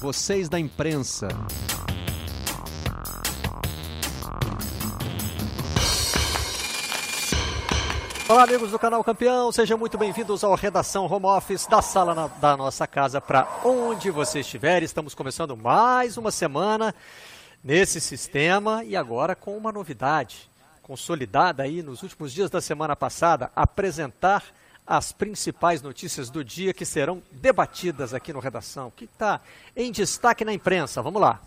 vocês da imprensa. Olá, amigos do canal Campeão, sejam muito bem-vindos ao Redação Home Office da sala na, da nossa casa para onde você estiver. Estamos começando mais uma semana nesse sistema e agora com uma novidade consolidada aí nos últimos dias da semana passada, apresentar as principais notícias do dia que serão debatidas aqui no Redação. O que está em destaque na imprensa? Vamos lá.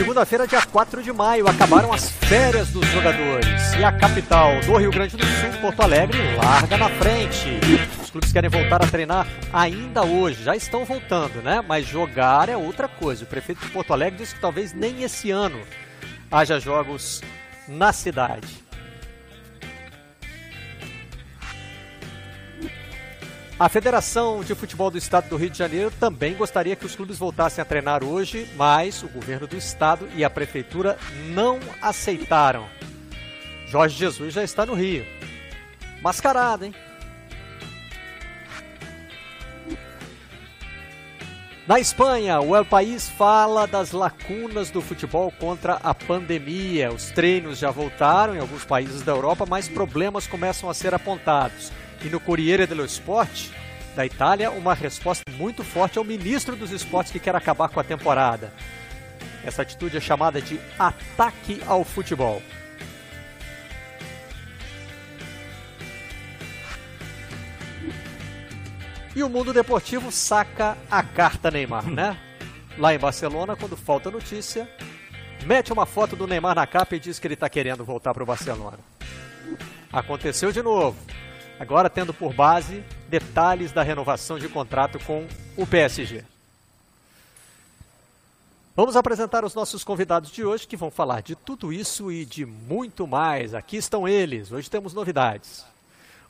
Segunda-feira, dia 4 de maio, acabaram as férias dos jogadores. E a capital do Rio Grande do Sul, Porto Alegre, larga na frente. Os clubes querem voltar a treinar ainda hoje. Já estão voltando, né? Mas jogar é outra coisa. O prefeito de Porto Alegre disse que talvez nem esse ano haja jogos na cidade. A Federação de Futebol do Estado do Rio de Janeiro também gostaria que os clubes voltassem a treinar hoje, mas o governo do estado e a prefeitura não aceitaram. Jorge Jesus já está no Rio. Mascarado, hein? Na Espanha, o El País fala das lacunas do futebol contra a pandemia. Os treinos já voltaram em alguns países da Europa, mas problemas começam a ser apontados. E no Corriere dello Sport, da Itália, uma resposta muito forte ao ministro dos esportes que quer acabar com a temporada. Essa atitude é chamada de ataque ao futebol. E o mundo deportivo saca a carta Neymar, né? Lá em Barcelona, quando falta notícia, mete uma foto do Neymar na capa e diz que ele está querendo voltar para o Barcelona. Aconteceu de novo. Agora tendo por base detalhes da renovação de contrato com o PSG. Vamos apresentar os nossos convidados de hoje que vão falar de tudo isso e de muito mais. Aqui estão eles. Hoje temos novidades.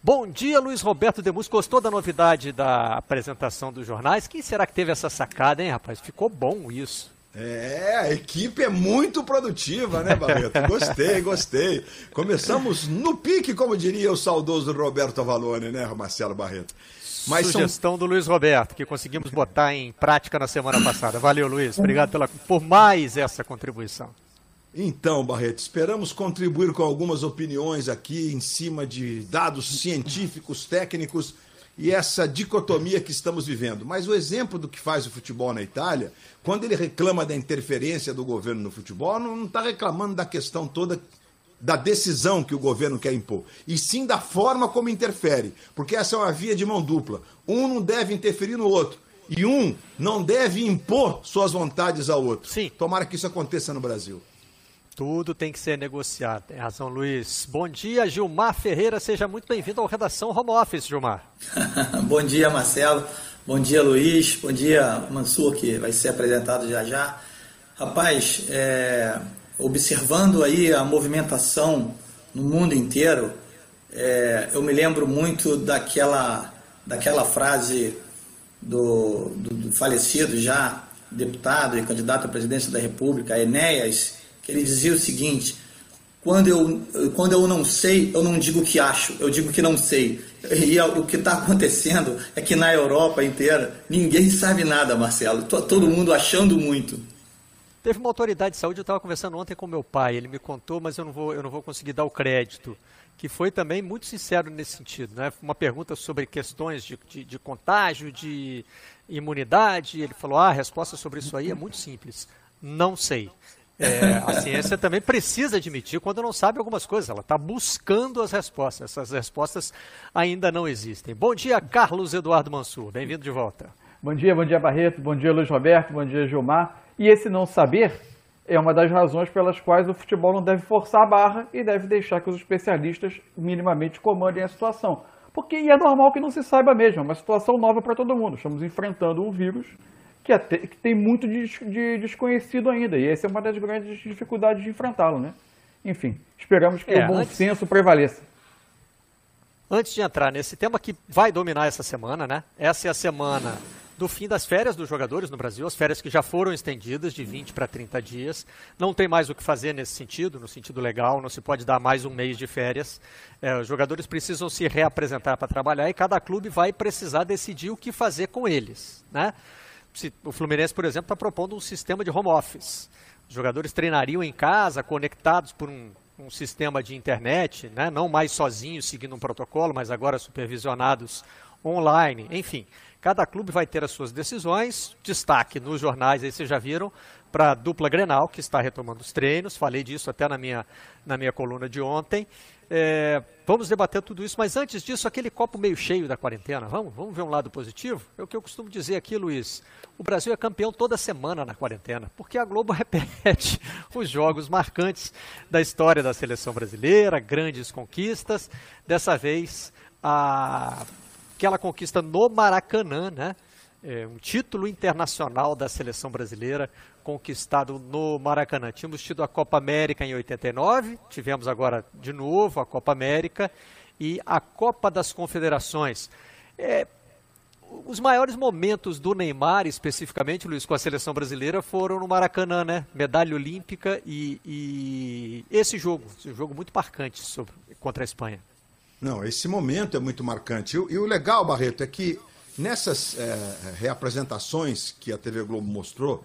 Bom dia, Luiz Roberto Demus. Gostou da novidade da apresentação dos jornais? Quem será que teve essa sacada, hein, rapaz? Ficou bom isso. É, a equipe é muito produtiva, né, Barreto? Gostei, gostei. Começamos no pique, como diria o saudoso Roberto Avalone, né, Marcelo Barreto? Mas Sugestão são... do Luiz Roberto, que conseguimos botar em prática na semana passada. Valeu, Luiz. Obrigado pela, por mais essa contribuição. Então, Barreto, esperamos contribuir com algumas opiniões aqui em cima de dados científicos, técnicos e essa dicotomia que estamos vivendo. Mas o exemplo do que faz o futebol na Itália, quando ele reclama da interferência do governo no futebol, não está reclamando da questão toda da decisão que o governo quer impor, e sim da forma como interfere, porque essa é uma via de mão dupla. Um não deve interferir no outro, e um não deve impor suas vontades ao outro. Sim. Tomara que isso aconteça no Brasil. Tudo tem que ser negociado. Tem razão, Luiz. Bom dia, Gilmar Ferreira. Seja muito bem-vindo ao Redação Home Office, Gilmar. Bom dia, Marcelo. Bom dia, Luiz. Bom dia, Mansur, que vai ser apresentado já já. Rapaz, é, observando aí a movimentação no mundo inteiro, é, eu me lembro muito daquela, daquela frase do, do, do falecido já deputado e candidato à presidência da República, Enéas, ele dizia o seguinte: quando eu, quando eu não sei, eu não digo que acho, eu digo que não sei. E o que está acontecendo é que na Europa inteira ninguém sabe nada, Marcelo. Todo mundo achando muito. Teve uma autoridade de saúde, eu estava conversando ontem com meu pai, ele me contou, mas eu não vou, eu não vou conseguir dar o crédito, que foi também muito sincero nesse sentido. Né? Uma pergunta sobre questões de, de, de contágio, de imunidade, ele falou, ah, a resposta sobre isso aí é muito simples, não sei. É, a ciência também precisa admitir quando não sabe algumas coisas. Ela está buscando as respostas. Essas respostas ainda não existem. Bom dia, Carlos Eduardo Mansur. Bem-vindo de volta. Bom dia, bom dia, Barreto. Bom dia, Luiz Roberto. Bom dia, Gilmar. E esse não saber é uma das razões pelas quais o futebol não deve forçar a barra e deve deixar que os especialistas minimamente comandem a situação. Porque é normal que não se saiba mesmo, é uma situação nova para todo mundo. Estamos enfrentando um vírus que, até, que tem muito de, de, desconhecido ainda. E essa é uma das grandes dificuldades de enfrentá-lo, né? Enfim, esperamos que é, o bom antes, senso prevaleça. Antes de entrar nesse tema que vai dominar essa semana, né? Essa é a semana do fim das férias dos jogadores no Brasil, as férias que já foram estendidas de 20 para 30 dias. Não tem mais o que fazer nesse sentido, no sentido legal, não se pode dar mais um mês de férias. É, os jogadores precisam se reapresentar para trabalhar e cada clube vai precisar decidir o que fazer com eles, né? O Fluminense, por exemplo, está propondo um sistema de home office. Os jogadores treinariam em casa, conectados por um, um sistema de internet, né? não mais sozinhos seguindo um protocolo, mas agora supervisionados online. Enfim, cada clube vai ter as suas decisões. Destaque nos jornais, aí vocês já viram, para a dupla Grenal, que está retomando os treinos. Falei disso até na minha, na minha coluna de ontem. É, vamos debater tudo isso, mas antes disso, aquele copo meio cheio da quarentena. Vamos, vamos ver um lado positivo? É o que eu costumo dizer aqui, Luiz. O Brasil é campeão toda semana na quarentena, porque a Globo repete os jogos marcantes da história da seleção brasileira, grandes conquistas. Dessa vez, a... aquela conquista no Maracanã, né? É, um título internacional da seleção brasileira conquistado no Maracanã. Tínhamos tido a Copa América em 89, tivemos agora de novo a Copa América e a Copa das Confederações. É, os maiores momentos do Neymar, especificamente, Luiz, com a seleção brasileira, foram no Maracanã, né? Medalha olímpica e, e esse jogo, esse jogo muito marcante sobre, contra a Espanha. Não, esse momento é muito marcante. E, e o legal, Barreto, é que nessas é, reapresentações que a TV Globo mostrou,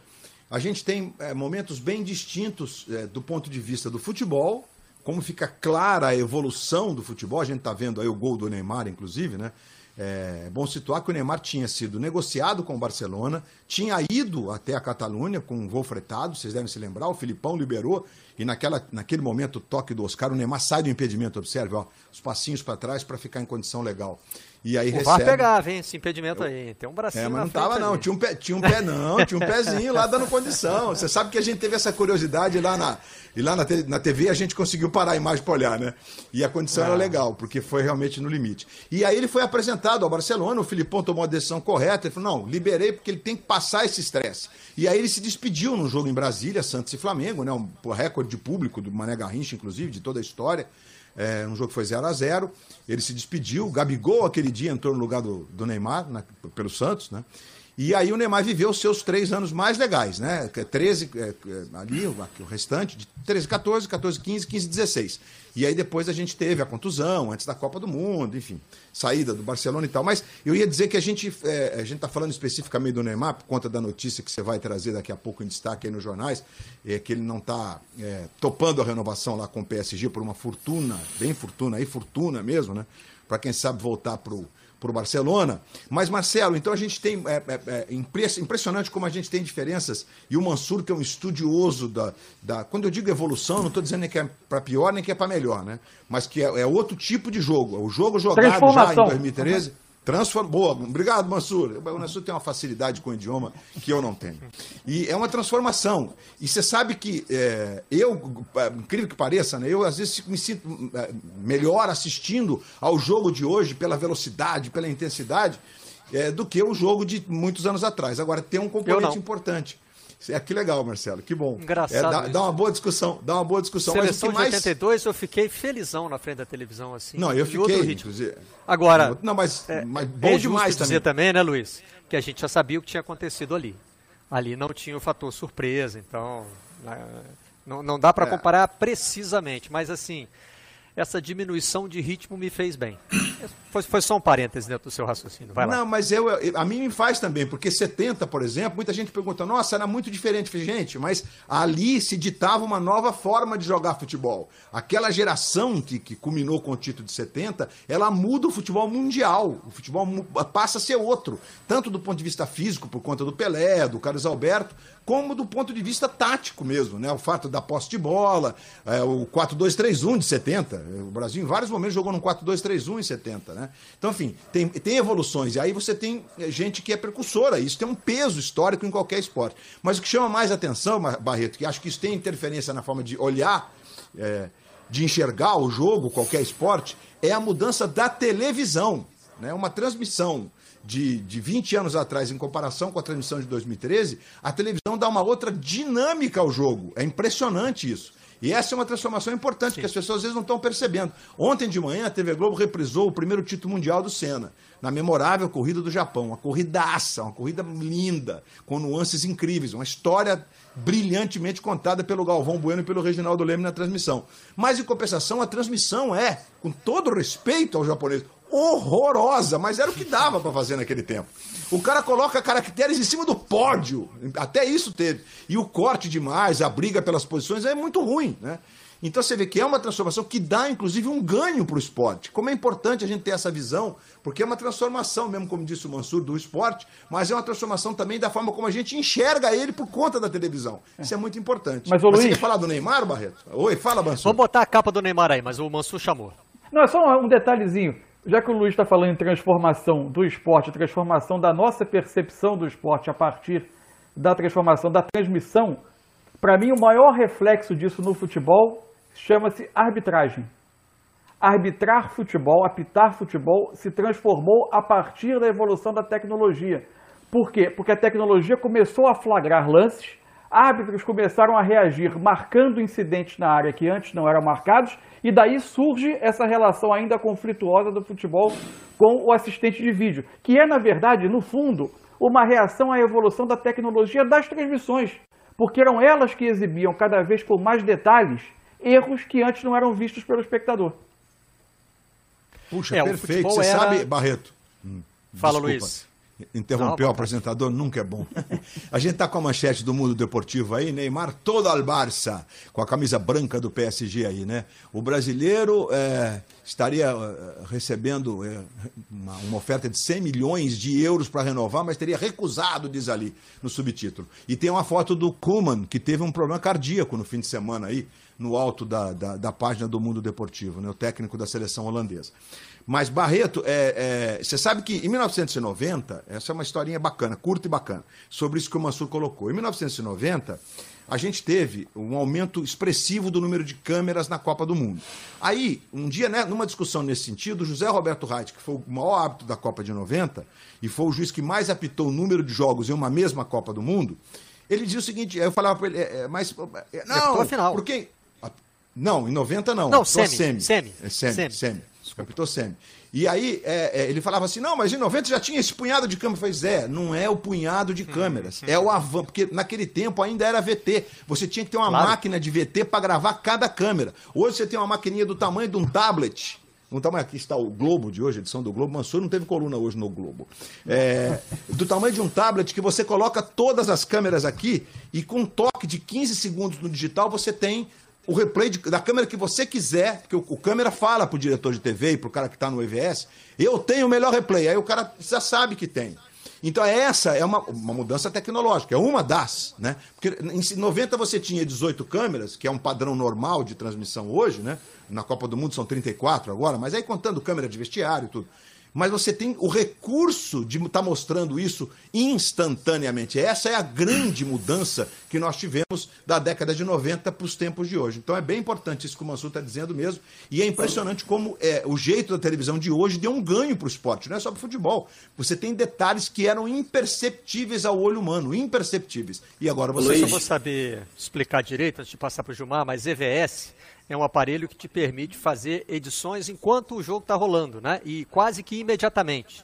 a gente tem é, momentos bem distintos é, do ponto de vista do futebol, como fica clara a evolução do futebol. A gente está vendo aí o gol do Neymar, inclusive, né? É bom situar que o Neymar tinha sido negociado com o Barcelona, tinha ido até a Catalunha com um voo fretado, vocês devem se lembrar, o Filipão liberou, e naquela, naquele momento o toque do Oscar, o Neymar sai do impedimento, observe, ó, os passinhos para trás para ficar em condição legal. E aí o recebe. VAR pegava, hein, esse impedimento eu... aí. Tem um bracinho. É, mas não tava, não. Tinha um, pé, tinha um pé, não. Tinha um pezinho lá dando condição. Você sabe que a gente teve essa curiosidade lá na. E lá na, na TV a gente conseguiu parar a imagem para olhar, né? E a condição ah. era legal, porque foi realmente no limite. E aí ele foi apresentado ao Barcelona, o Filipão tomou a decisão correta, ele falou: não, liberei porque ele tem que passar esse estresse. E aí ele se despediu num jogo em Brasília, Santos e Flamengo, né? Um recorde de público do Mané Garrincha, inclusive, de toda a história. É, um jogo que foi 0 a 0 Ele se despediu. Gabigol, aquele dia, entrou no lugar do, do Neymar, na, pelo Santos, né? E aí o Neymar viveu os seus três anos mais legais, né? 13, é, é, é, ali, o, restante, de 13, 14, 14, 15, 15, 16. E aí depois a gente teve a contusão, antes da Copa do Mundo, enfim, saída do Barcelona e tal. Mas eu ia dizer que a gente é, a gente está falando especificamente do Neymar, por conta da notícia que você vai trazer daqui a pouco em destaque aí nos jornais, é, que ele não está é, topando a renovação lá com o PSG por uma fortuna, bem fortuna aí, fortuna mesmo, né? Para quem sabe voltar para o para o Barcelona. Mas, Marcelo, então a gente tem. É, é, é, impressionante como a gente tem diferenças. E o Mansur, que é um estudioso da. da quando eu digo evolução, não estou dizendo nem que é para pior nem que é para melhor, né? Mas que é, é, outro tipo de jogo. O jogo jogado já em 2013. Transform... Boa, obrigado, Mansur. O Mansur tem uma facilidade com o idioma que eu não tenho. E é uma transformação. E você sabe que é, eu, é, incrível que pareça, né, eu às vezes me sinto é, melhor assistindo ao jogo de hoje pela velocidade, pela intensidade, é, do que o jogo de muitos anos atrás. Agora, tem um componente importante. É que legal, Marcelo, que bom. Engraçado. É, dá, dá, uma boa discussão, dá uma boa discussão. Seleção mas o que mais... de 82, eu fiquei felizão na frente da televisão, assim. Não, eu fiquei, inclusive. Agora, não, mas, é, mas bom é demais dizer também, né, Luiz, que a gente já sabia o que tinha acontecido ali. Ali não tinha o fator surpresa, então né, não, não dá para é. comparar precisamente, mas assim, essa diminuição de ritmo me fez bem. Foi, foi só um parêntese dentro do seu raciocínio. Vai lá. Não, mas eu, a mim me faz também, porque 70, por exemplo, muita gente pergunta, nossa, era muito diferente. Gente, mas ali se ditava uma nova forma de jogar futebol. Aquela geração que, que culminou com o título de 70, ela muda o futebol mundial. O futebol passa a ser outro. Tanto do ponto de vista físico, por conta do Pelé, do Carlos Alberto, como do ponto de vista tático mesmo, né? O fato da posse de bola, é, o 4-2-3-1 de 70. O Brasil em vários momentos jogou no 4-2-3-1 em 70, né? Então, enfim, tem, tem evoluções. E aí você tem gente que é precursora. Isso tem um peso histórico em qualquer esporte. Mas o que chama mais atenção, Barreto, que acho que isso tem interferência na forma de olhar, é, de enxergar o jogo, qualquer esporte, é a mudança da televisão. Né? Uma transmissão de, de 20 anos atrás, em comparação com a transmissão de 2013, a televisão dá uma outra dinâmica ao jogo. É impressionante isso. E essa é uma transformação importante Sim. que as pessoas às vezes não estão percebendo. Ontem de manhã, a TV Globo reprisou o primeiro título mundial do Senna, na memorável corrida do Japão. Uma corridaça, uma corrida linda, com nuances incríveis, uma história brilhantemente contada pelo Galvão Bueno e pelo Reginaldo Leme na transmissão. Mas, em compensação, a transmissão é, com todo respeito ao japonês, horrorosa, mas era o que dava para fazer naquele tempo. O cara coloca caracteres em cima do pódio, até isso teve. E o corte demais, a briga pelas posições é muito ruim, né? Então você vê que é uma transformação que dá, inclusive, um ganho para o esporte. Como é importante a gente ter essa visão, porque é uma transformação, mesmo como disse o Mansur, do esporte, mas é uma transformação também da forma como a gente enxerga ele por conta da televisão. Isso é muito importante. Mas, ô, mas Luiz... você quer falar do Neymar, Barreto? Oi, fala, Mansur. Vamos botar a capa do Neymar aí, mas o Mansur chamou. Não, é só um detalhezinho. Já que o Luiz está falando em transformação do esporte, transformação da nossa percepção do esporte a partir da transformação da transmissão, para mim o maior reflexo disso no futebol chama-se arbitragem. Arbitrar futebol, apitar futebol, se transformou a partir da evolução da tecnologia. Por quê? Porque a tecnologia começou a flagrar lances, árbitros começaram a reagir marcando incidentes na área que antes não eram marcados, e daí surge essa relação ainda conflituosa do futebol com o assistente de vídeo, que é, na verdade, no fundo, uma reação à evolução da tecnologia das transmissões, porque eram elas que exibiam cada vez com mais detalhes erros que antes não eram vistos pelo espectador. Puxa, é, perfeito. Você era... sabe, Barreto? Hum, Fala, desculpa. Luiz. Interrompeu não, o apresentador, nunca é bom. A gente está com a manchete do mundo deportivo aí, Neymar todo al Barça, com a camisa branca do PSG aí, né? O brasileiro é, estaria é, recebendo é, uma, uma, oferta de 100 milhões de euros para renovar, mas teria recusado, diz ali no subtítulo. E tem uma foto do Kuman, que teve um problema cardíaco no fim de semana aí no alto da, da, da, página do Mundo Deportivo, né, o técnico da seleção holandesa. Mas Barreto, é, é, você sabe que em 1990, essa é uma historinha bacana, curta e bacana, sobre isso que o Mansur colocou. Em 1990, a gente teve um aumento expressivo do número de câmeras na Copa do Mundo. Aí, um dia, né, numa discussão nesse sentido, José Roberto Reit, que foi o maior árbitro da Copa de 90 e foi o juiz que mais apitou o número de jogos em uma mesma Copa do Mundo, ele dizia o seguinte, eu falava para ele, é, é, mas... É, não, é final. porque não, em 90 não. Não, semi. Semi. Semi. É, semi. Semi. semi. Captou semi. E aí é, é, ele falava assim: não, mas em 90 já tinha esse punhado de câmeras. Eu falei, Zé, não é o punhado de câmeras, é o avan. Porque naquele tempo ainda era VT. Você tinha que ter uma claro. máquina de VT para gravar cada câmera. Hoje você tem uma maquininha do tamanho de um tablet. Um tamanho, aqui está o Globo de hoje, edição do Globo. Mansur não teve coluna hoje no Globo. É, do tamanho de um tablet que você coloca todas as câmeras aqui e com um toque de 15 segundos no digital você tem o replay de, da câmera que você quiser, porque o, o câmera fala pro diretor de TV e pro cara que está no EVS, eu tenho o melhor replay. Aí o cara já sabe que tem. Então essa é uma, uma mudança tecnológica, é uma das, né? Porque em 90 você tinha 18 câmeras, que é um padrão normal de transmissão hoje, né? Na Copa do Mundo são 34 agora, mas aí contando câmera de vestiário e tudo mas você tem o recurso de estar tá mostrando isso instantaneamente. Essa é a grande mudança que nós tivemos da década de 90 para os tempos de hoje. Então é bem importante isso que o Mansur está dizendo mesmo. E é impressionante como é, o jeito da televisão de hoje deu um ganho para o esporte, não é só para o futebol. Você tem detalhes que eram imperceptíveis ao olho humano, imperceptíveis. E agora você. Eu só vou saber explicar direito antes de passar para o Gilmar, mas EVS é um aparelho que te permite fazer edições enquanto o jogo está rolando, né? E quase que imediatamente.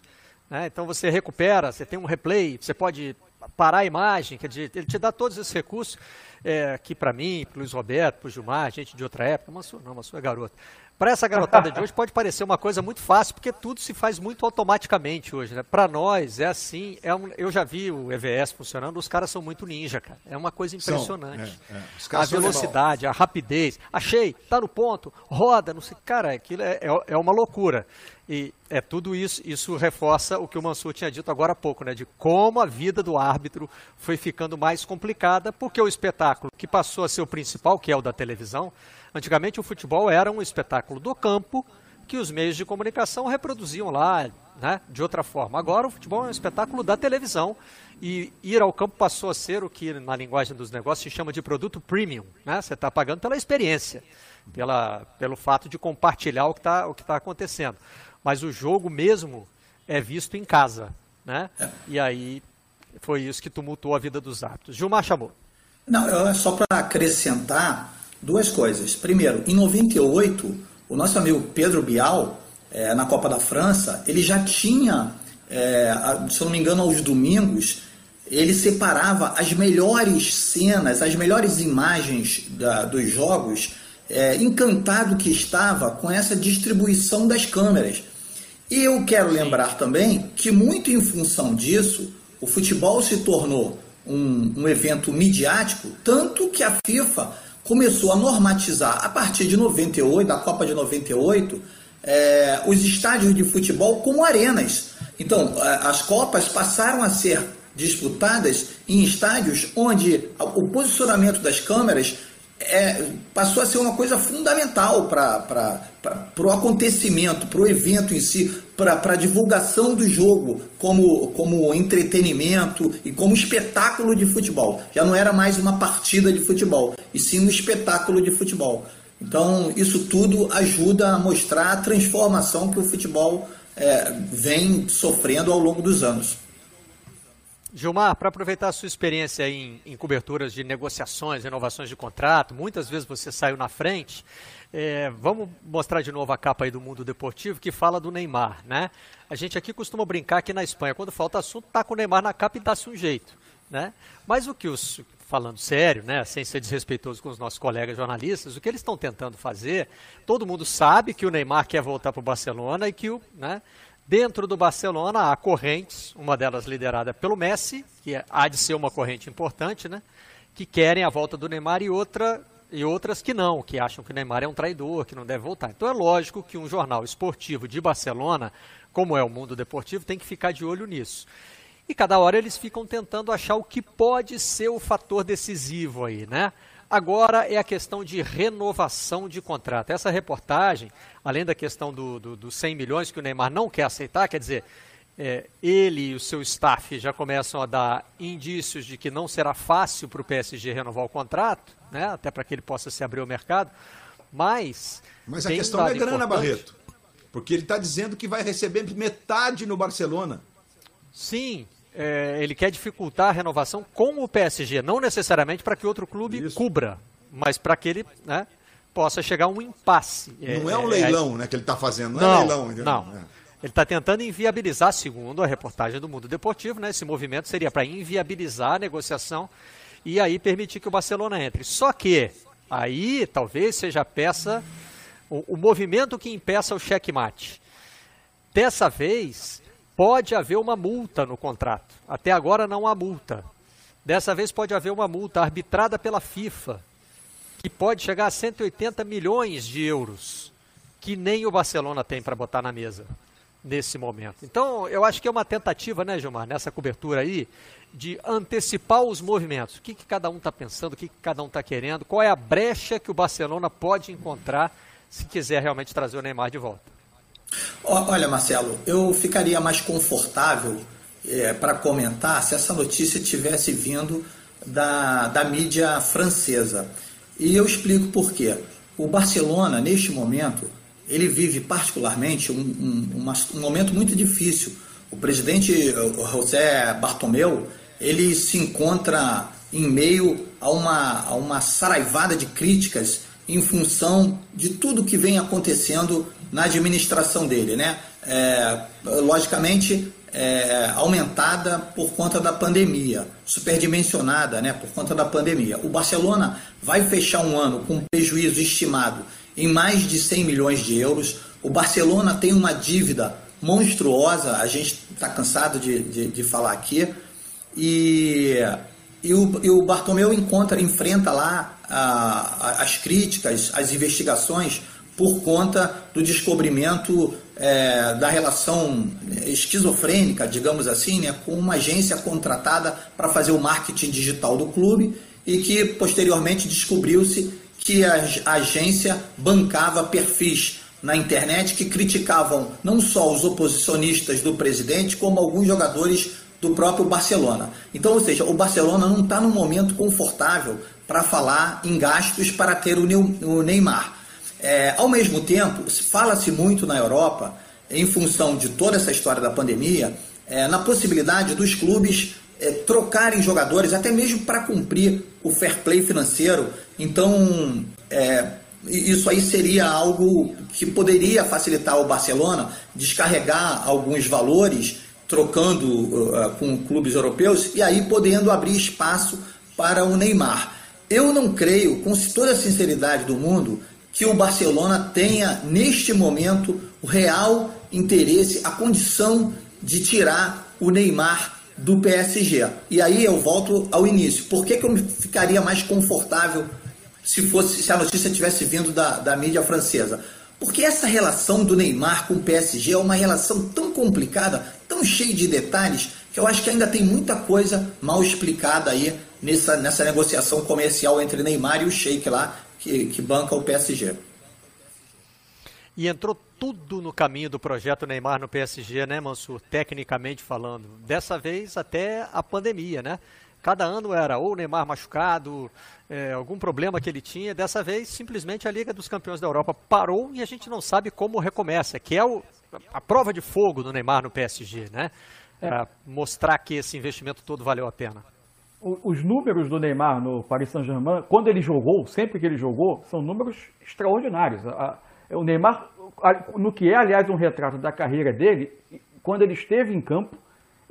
Né? Então você recupera, você tem um replay, você pode parar a imagem, quer dizer, ele te dá todos esses recursos é, aqui para mim, para Luiz Roberto, para o Gilmar, gente de outra época, mas não, mas é garoto. Para essa garotada de hoje pode parecer uma coisa muito fácil, porque tudo se faz muito automaticamente hoje. Né? Para nós é assim, é um, eu já vi o EVS funcionando, os caras são muito ninja, cara. É uma coisa impressionante. São, é, é. A velocidade, a rapidez. Achei, tá no ponto, roda, não sei. Cara, aquilo é, é, é uma loucura. E é tudo isso, isso reforça o que o Mansur tinha dito agora há pouco, né? De como a vida do árbitro foi ficando mais complicada, porque o espetáculo que passou a ser o principal, que é o da televisão, antigamente o futebol era um espetáculo do campo que os meios de comunicação reproduziam lá, né? De outra forma. Agora o futebol é um espetáculo da televisão e ir ao campo passou a ser o que na linguagem dos negócios se chama de produto premium, né? Você está pagando pela experiência, pela, pelo fato de compartilhar o que está tá acontecendo mas o jogo mesmo é visto em casa, né? E aí foi isso que tumultuou a vida dos árbitros. Gilmar chamou. Não, é só para acrescentar duas coisas. Primeiro, em 98, o nosso amigo Pedro Bial, é, na Copa da França, ele já tinha, é, se eu não me engano, aos domingos, ele separava as melhores cenas, as melhores imagens da, dos jogos, é, encantado que estava com essa distribuição das câmeras. E eu quero lembrar também que, muito em função disso, o futebol se tornou um, um evento midiático, tanto que a FIFA começou a normatizar, a partir de 98, da Copa de 98, é, os estádios de futebol como arenas. Então, as Copas passaram a ser disputadas em estádios onde o posicionamento das câmeras é, passou a ser uma coisa fundamental para o acontecimento, para o evento em si, para a divulgação do jogo como, como entretenimento e como espetáculo de futebol. Já não era mais uma partida de futebol, e sim um espetáculo de futebol. Então, isso tudo ajuda a mostrar a transformação que o futebol é, vem sofrendo ao longo dos anos. Gilmar, para aproveitar a sua experiência em, em, coberturas de negociações, renovações de contrato, muitas vezes você saiu na frente. É, vamos mostrar de novo a capa aí do mundo deportivo que fala do Neymar, né? A gente aqui costuma brincar aqui na Espanha, quando falta assunto, tá com o Neymar na capa e dá-se um jeito, né? Mas o que os, falando sério, né, sem ser desrespeitoso com os nossos colegas jornalistas, o que eles estão tentando fazer, todo mundo sabe que o Neymar quer voltar para o Barcelona e que o, né, Dentro do Barcelona há correntes, uma delas liderada pelo Messi, que é, há de ser uma corrente importante, né? Que querem a volta do Neymar e outra e outras que não, que acham que o Neymar é um traidor, que não deve voltar. Então é lógico que um jornal esportivo de Barcelona, como é o Mundo Deportivo, tem que ficar de olho nisso. E cada hora eles ficam tentando achar o que pode ser o fator decisivo aí, né? Agora é a questão de renovação de contrato. Essa reportagem, além da questão dos do, do 100 milhões que o Neymar não quer aceitar, quer dizer, é, ele e o seu staff já começam a dar indícios de que não será fácil para o PSG renovar o contrato, né, até para que ele possa se abrir ao mercado, mas... Mas a questão é grana, Barreto, porque ele está dizendo que vai receber metade no Barcelona. Sim, é, ele quer dificultar a renovação com o PSG, não necessariamente para que outro clube Isso. cubra, mas para que ele né, possa chegar a um impasse. Não é, é um leilão é, né, que ele está fazendo, não, não, é leilão. Entendeu? Não, é. ele está tentando inviabilizar, segundo a reportagem do Mundo Deportivo, né, esse movimento seria para inviabilizar a negociação e aí permitir que o Barcelona entre. Só que aí talvez seja a peça, o, o movimento que impeça o checkmate. Dessa vez, pode haver uma multa no contrato. Até agora não há multa. Dessa vez pode haver uma multa arbitrada pela FIFA, que pode chegar a 180 milhões de euros, que nem o Barcelona tem para botar na mesa nesse momento. Então, eu acho que é uma tentativa, né, Gilmar, nessa cobertura aí, de antecipar os movimentos. O que, que cada um está pensando, o que, que cada um está querendo, qual é a brecha que o Barcelona pode encontrar se quiser realmente trazer o Neymar de volta. Olha, Marcelo, eu ficaria mais confortável é, para comentar se essa notícia tivesse vindo da, da mídia francesa. E eu explico por quê. O Barcelona, neste momento, ele vive particularmente um, um, um momento muito difícil. O presidente José Bartomeu, ele se encontra em meio a uma, a uma saraivada de críticas em função de tudo que vem acontecendo na administração dele, né? É, logicamente é, aumentada por conta da pandemia, superdimensionada, né? Por conta da pandemia. O Barcelona vai fechar um ano com um prejuízo estimado em mais de 100 milhões de euros. O Barcelona tem uma dívida monstruosa, a gente está cansado de, de, de, falar aqui, e, e, o, e o Bartomeu encontra, enfrenta lá a, a, as críticas, as investigações por conta do descobrimento é, da relação esquizofrênica, digamos assim, né, com uma agência contratada para fazer o marketing digital do clube e que posteriormente descobriu-se que a agência bancava perfis na internet que criticavam não só os oposicionistas do presidente, como alguns jogadores do próprio Barcelona. Então, ou seja, o Barcelona não está num momento confortável para falar em gastos para ter o Neymar. É, ao mesmo tempo, fala-se muito na Europa, em função de toda essa história da pandemia, é, na possibilidade dos clubes é, trocarem jogadores, até mesmo para cumprir o fair play financeiro. Então, é, isso aí seria algo que poderia facilitar o Barcelona descarregar alguns valores, trocando uh, com clubes europeus e aí podendo abrir espaço para o Neymar. Eu não creio, com toda a sinceridade do mundo, que o Barcelona tenha, neste momento, o real interesse, a condição de tirar o Neymar do PSG. E aí eu volto ao início. Por que, que eu ficaria mais confortável se fosse se a notícia tivesse vindo da, da mídia francesa? Porque essa relação do Neymar com o PSG é uma relação tão complicada, tão cheia de detalhes, que eu acho que ainda tem muita coisa mal explicada aí nessa, nessa negociação comercial entre Neymar e o Sheik lá, que, que banca o PSG. E entrou tudo no caminho do projeto Neymar no PSG, né, Mansur? Tecnicamente falando. Dessa vez até a pandemia, né? Cada ano era ou Neymar machucado, é, algum problema que ele tinha. Dessa vez, simplesmente a Liga dos Campeões da Europa parou e a gente não sabe como recomeça, que é o, a prova de fogo do Neymar no PSG, né? Para mostrar que esse investimento todo valeu a pena. Os números do Neymar no Paris Saint-Germain, quando ele jogou, sempre que ele jogou, são números extraordinários. O Neymar, no que é, aliás, um retrato da carreira dele, quando ele esteve em campo,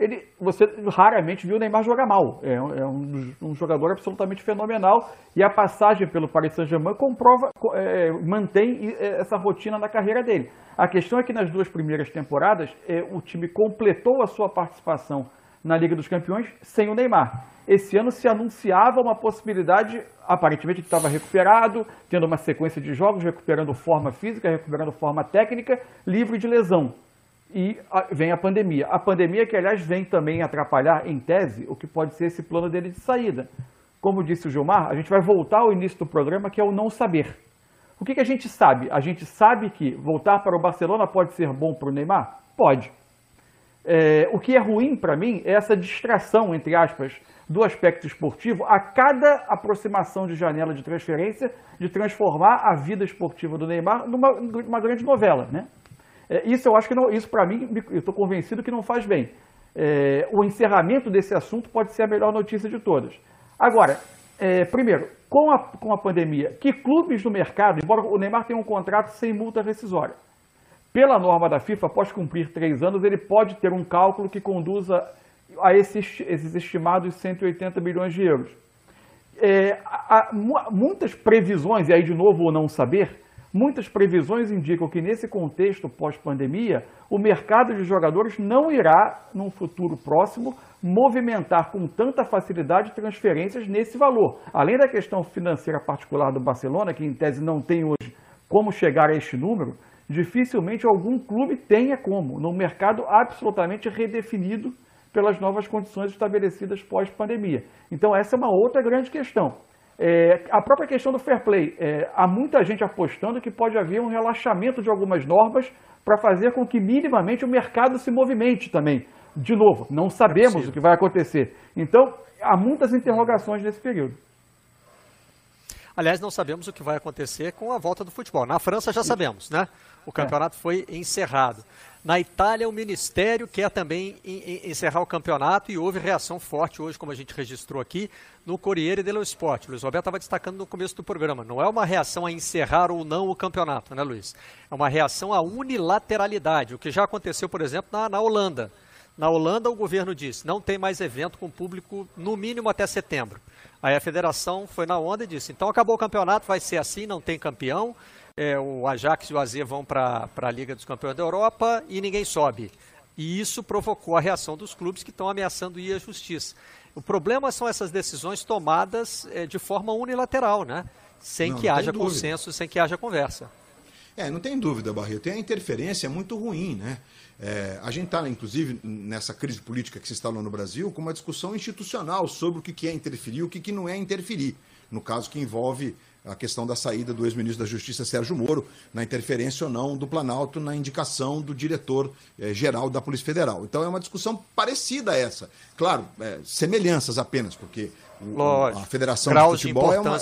ele, você raramente viu o Neymar jogar mal. É, é um, um, jogador absolutamente fenomenal e a passagem pelo Paris Saint-Germain comprova, é, mantém essa rotina na carreira dele. A questão é que nas duas primeiras temporadas é, o time completou a sua participação na Liga dos Campeões sem o Neymar. Esse ano se anunciava uma possibilidade, aparentemente que estava recuperado, tendo uma sequência de jogos, recuperando forma física, recuperando forma técnica, livre de lesão e vem a pandemia. A pandemia que, aliás, vem também atrapalhar, em tese, o que pode ser esse plano dele de saída. Como disse o Gilmar, a gente vai voltar ao início do programa, que é o não saber. O que, que a gente sabe? A gente sabe que voltar para o Barcelona pode ser bom para o Neymar? Pode. É, o que é ruim para mim é essa distração, entre aspas, do aspecto esportivo a cada aproximação de janela de transferência, de transformar a vida esportiva do Neymar numa, numa grande novela, né? É, isso eu acho que não, isso para mim, eu estou convencido que não faz bem. É, o encerramento desse assunto pode ser a melhor notícia de todas. Agora, é, primeiro, com a, com a pandemia, que clubes do mercado, embora o Neymar tenha um contrato sem multa rescisória, pela norma da FIFA, após cumprir três anos, ele pode ter um cálculo que conduza a esses, esses estimados 180 milhões de euros. É, há, muitas previsões, e aí de novo o não saber, Muitas previsões indicam que nesse contexto pós-pandemia, o mercado de jogadores não irá, num futuro próximo, movimentar com tanta facilidade transferências nesse valor. Além da questão financeira particular do Barcelona, que em tese não tem hoje como chegar a este número, dificilmente algum clube tenha como, num mercado absolutamente redefinido pelas novas condições estabelecidas pós-pandemia. Então, essa é uma outra grande questão. É, a própria questão do fair play, é, há muita gente apostando que pode haver um relaxamento de algumas normas para fazer com que minimamente o mercado se movimente também. De novo, não sabemos é o que vai acontecer. Então, há muitas interrogações nesse período. Aliás, não sabemos o que vai acontecer com a volta do futebol. Na França já sabemos, né? O campeonato é. foi encerrado. Na Itália, o Ministério quer também encerrar o campeonato e houve reação forte hoje, como a gente registrou aqui, no Corriere dello Sport. Luiz Roberto estava destacando no começo do programa. Não é uma reação a encerrar ou não o campeonato, né, Luiz? É uma reação à unilateralidade, o que já aconteceu, por exemplo, na, na Holanda. Na Holanda, o governo disse: não tem mais evento com público no mínimo até setembro. Aí a federação foi na onda e disse: então acabou o campeonato, vai ser assim, não tem campeão é, o Ajax e o AZ vão para a Liga dos Campeões da Europa e ninguém sobe. E isso provocou a reação dos clubes que estão ameaçando ir à justiça. O problema são essas decisões tomadas é, de forma unilateral, né? sem não, que não haja consenso, sem que haja conversa. É, não tem dúvida, Barreto. Tem a interferência é muito ruim, né? É, a gente está, inclusive, nessa crise política que se instalou no Brasil, com uma discussão institucional sobre o que é interferir e o que não é interferir. No caso que envolve a questão da saída do ex-ministro da Justiça Sérgio Moro, na interferência ou não do Planalto na indicação do diretor-geral eh, da Polícia Federal. Então é uma discussão parecida a essa. Claro, é, semelhanças apenas, porque Lógico. a Federação de Futebol de é uma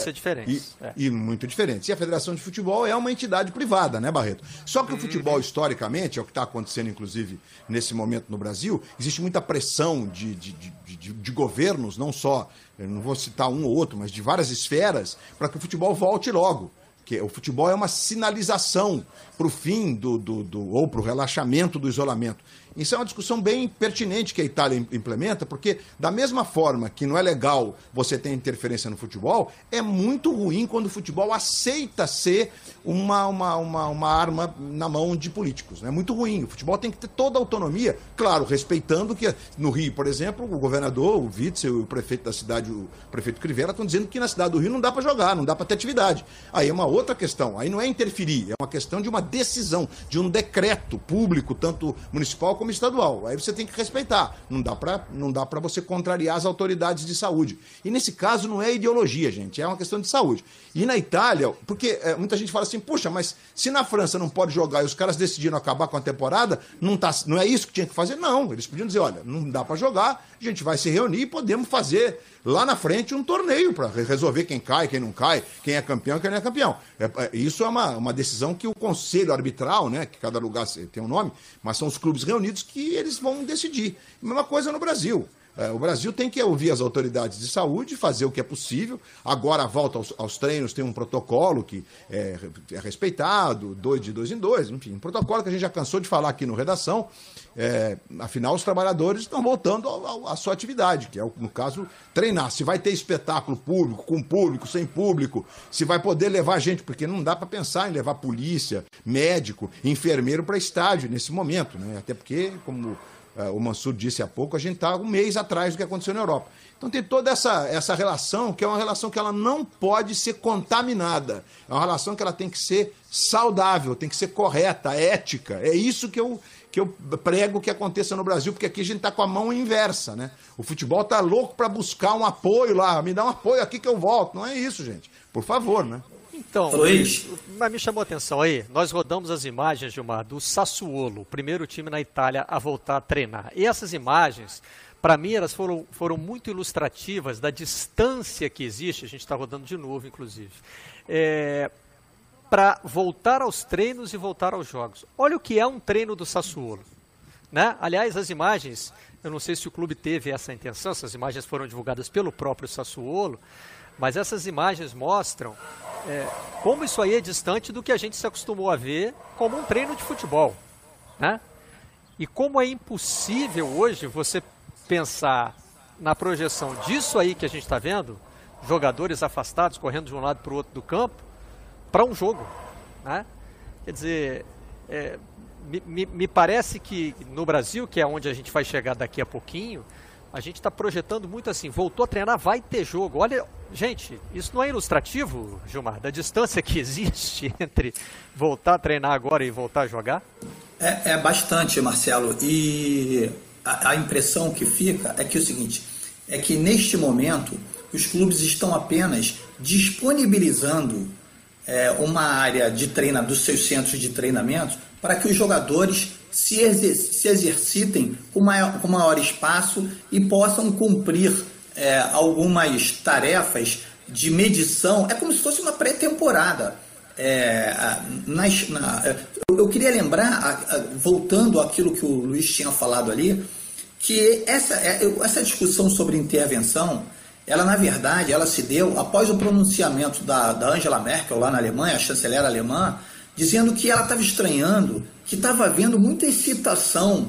e, é. e, muito diferente. E a Federação de Futebol é uma entidade privada, né, Barreto? Só que o futebol historicamente, é o que está acontecendo inclusive nesse momento no Brasil, existe muita pressão de, de, de, de governos, não só eu não vou citar um ou outro, mas de várias esferas, para que o futebol volte logo. Que o futebol é uma sinalização para o fim do, do, do ou para o relaxamento do isolamento. Isso é uma discussão bem pertinente que a Itália implementa, porque da mesma forma que não é legal você ter interferência no futebol, é muito ruim quando o futebol aceita ser uma, uma, uma, uma arma na mão de políticos. É né? muito ruim. O futebol tem que ter toda a autonomia, claro, respeitando que no Rio, por exemplo, o governador, o vice, o prefeito da cidade, o prefeito Crivella, estão dizendo que na cidade do Rio não dá para jogar, não dá para ter atividade. Aí é uma outra questão. Aí não é interferir, é uma questão de uma decisão, de um decreto público, tanto municipal como estadual. Aí você tem que respeitar. Não dá para não dá para você contrariar as autoridades de saúde. E nesse caso não é ideologia, gente, é uma questão de saúde. E na Itália, porque é, muita gente fala assim, puxa, mas se na França não pode jogar e os caras decidiram acabar com a temporada, não, tá, não é isso que tinha que fazer? Não, eles podiam dizer, olha, não dá para jogar, a gente vai se reunir e podemos fazer lá na frente um torneio para resolver quem cai, quem não cai, quem é campeão quem não é campeão. É, é, isso é uma, uma decisão que o conselho arbitral, né, que cada lugar tem um nome, mas são os clubes reunidos que eles vão decidir. Mesma coisa no Brasil. É, o Brasil tem que ouvir as autoridades de saúde, fazer o que é possível. Agora a volta aos, aos treinos tem um protocolo que é, é, respeitado, dois de dois em dois, enfim, um protocolo que a gente já cansou de falar aqui no Redação. É, afinal, os trabalhadores estão voltando à sua atividade, que é, no caso, treinar. Se vai ter espetáculo público, com público, sem público, se vai poder levar gente, porque não dá para pensar em levar polícia, médico, enfermeiro para estádio nesse momento, né? Até porque, como o Mansur disse há pouco, a gente está um mês atrás do que aconteceu na Europa. Então tem toda essa, essa relação, que é uma relação que ela não pode ser contaminada. É uma relação que ela tem que ser saudável, tem que ser correta, ética. É isso que eu, que eu prego que aconteça no Brasil, porque aqui a gente está com a mão inversa, né? O futebol está louco para buscar um apoio lá, me dá um apoio aqui que eu volto. Não é isso, gente. Por favor, né? Então, Luiz, mas me chamou a atenção aí, nós rodamos as imagens, Gilmar, do Sassuolo, o primeiro time na Itália a voltar a treinar. E essas imagens, para mim, elas foram, foram muito ilustrativas da distância que existe, a gente está rodando de novo, inclusive, é, para voltar aos treinos e voltar aos jogos. Olha o que é um treino do Sassuolo. Né? Aliás, as imagens, eu não sei se o clube teve essa intenção, essas imagens foram divulgadas pelo próprio Sassuolo, mas essas imagens mostram é, como isso aí é distante do que a gente se acostumou a ver como um treino de futebol. Né? E como é impossível hoje você pensar na projeção disso aí que a gente está vendo, jogadores afastados correndo de um lado para o outro do campo, para um jogo. Né? Quer dizer, é, me, me, parece que no Brasil, que é onde a gente vai chegar daqui a pouquinho, a gente está projetando muito assim, voltou a treinar, vai ter jogo. Olha, gente, isso não é ilustrativo, Gilmar, da distância que existe entre voltar a treinar agora e voltar a jogar? É, é bastante, Marcelo. E a, a, impressão que fica é que é o seguinte, é que neste momento os clubes estão apenas disponibilizando é, uma área de treina dos seus centros de treinamento para que os jogadores se, exer se exercitem com maior, com maior espaço e possam cumprir é, algumas tarefas de medição. É como se fosse uma pré-temporada. É, na, eu queria lembrar, voltando àquilo que o Luiz tinha falado ali, que essa, é, essa discussão sobre intervenção, ela na verdade, ela se deu após o pronunciamento da, da Angela Merkel lá na Alemanha, a chanceler alemã, dizendo que ela estava estranhando, que estava havendo muita excitação,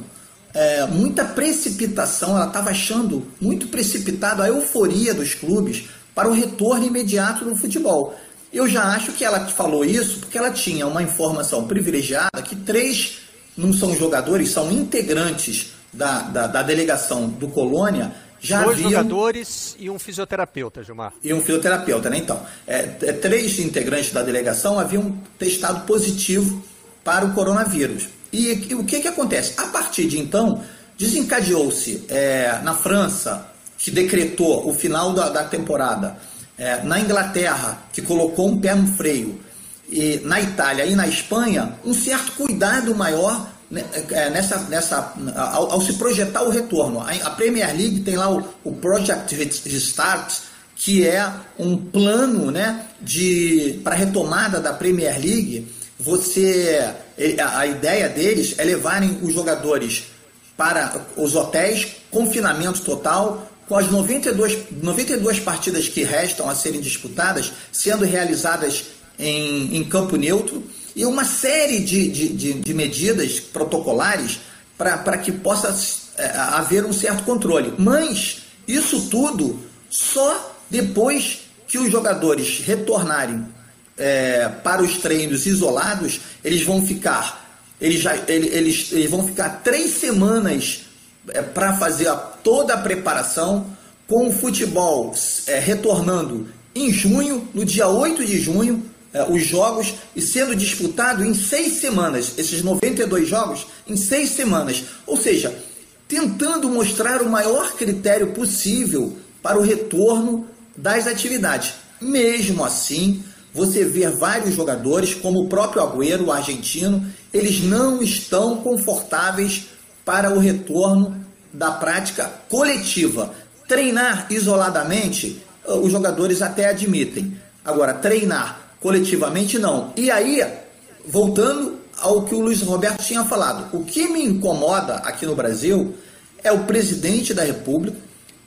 é, muita precipitação, ela estava achando muito precipitado a euforia dos clubes para o retorno imediato no futebol. Eu já acho que ela falou isso porque ela tinha uma informação privilegiada que três não são jogadores, são integrantes da, da, da delegação do Colônia já Dois haviam... jogadores e um fisioterapeuta, Gilmar. E um fisioterapeuta, né? Então, é, é, três integrantes da delegação haviam testado positivo para o coronavírus. E, e o que, que acontece? A partir de então, desencadeou-se é, na França, que decretou o final da, da temporada, é, na Inglaterra, que colocou um pé no freio, e na Itália e na Espanha, um certo cuidado maior nessa, nessa, ao, ao, se projetar o retorno. A, Premier League tem lá o, o Project Restart, que é um plano né, para retomada da Premier League. Você, a, a ideia deles é levarem os jogadores para os hotéis, confinamento total, com as 92, 92 partidas que restam a serem disputadas sendo realizadas em, em campo neutro e uma série de, de, de, de medidas protocolares para que possa é, haver um certo controle. Mas isso tudo só depois que os jogadores retornarem é, para os treinos isolados, eles vão ficar eles, já, eles, eles vão ficar três semanas é, para fazer a, toda a preparação, com o futebol é, retornando em junho, no dia 8 de junho, os jogos, e sendo disputado em seis semanas, esses 92 jogos, em seis semanas. Ou seja, tentando mostrar o maior critério possível para o retorno das atividades. Mesmo assim, você vê vários jogadores, como o próprio Agüero, o argentino, eles não estão confortáveis para o retorno da prática coletiva. Treinar isoladamente, eh, os jogadores até admitem. Agora, treinar coletivamente, não. E aí, voltando ao que o Luiz Roberto tinha falado, o que me incomoda aqui no Brasil é o presidente da República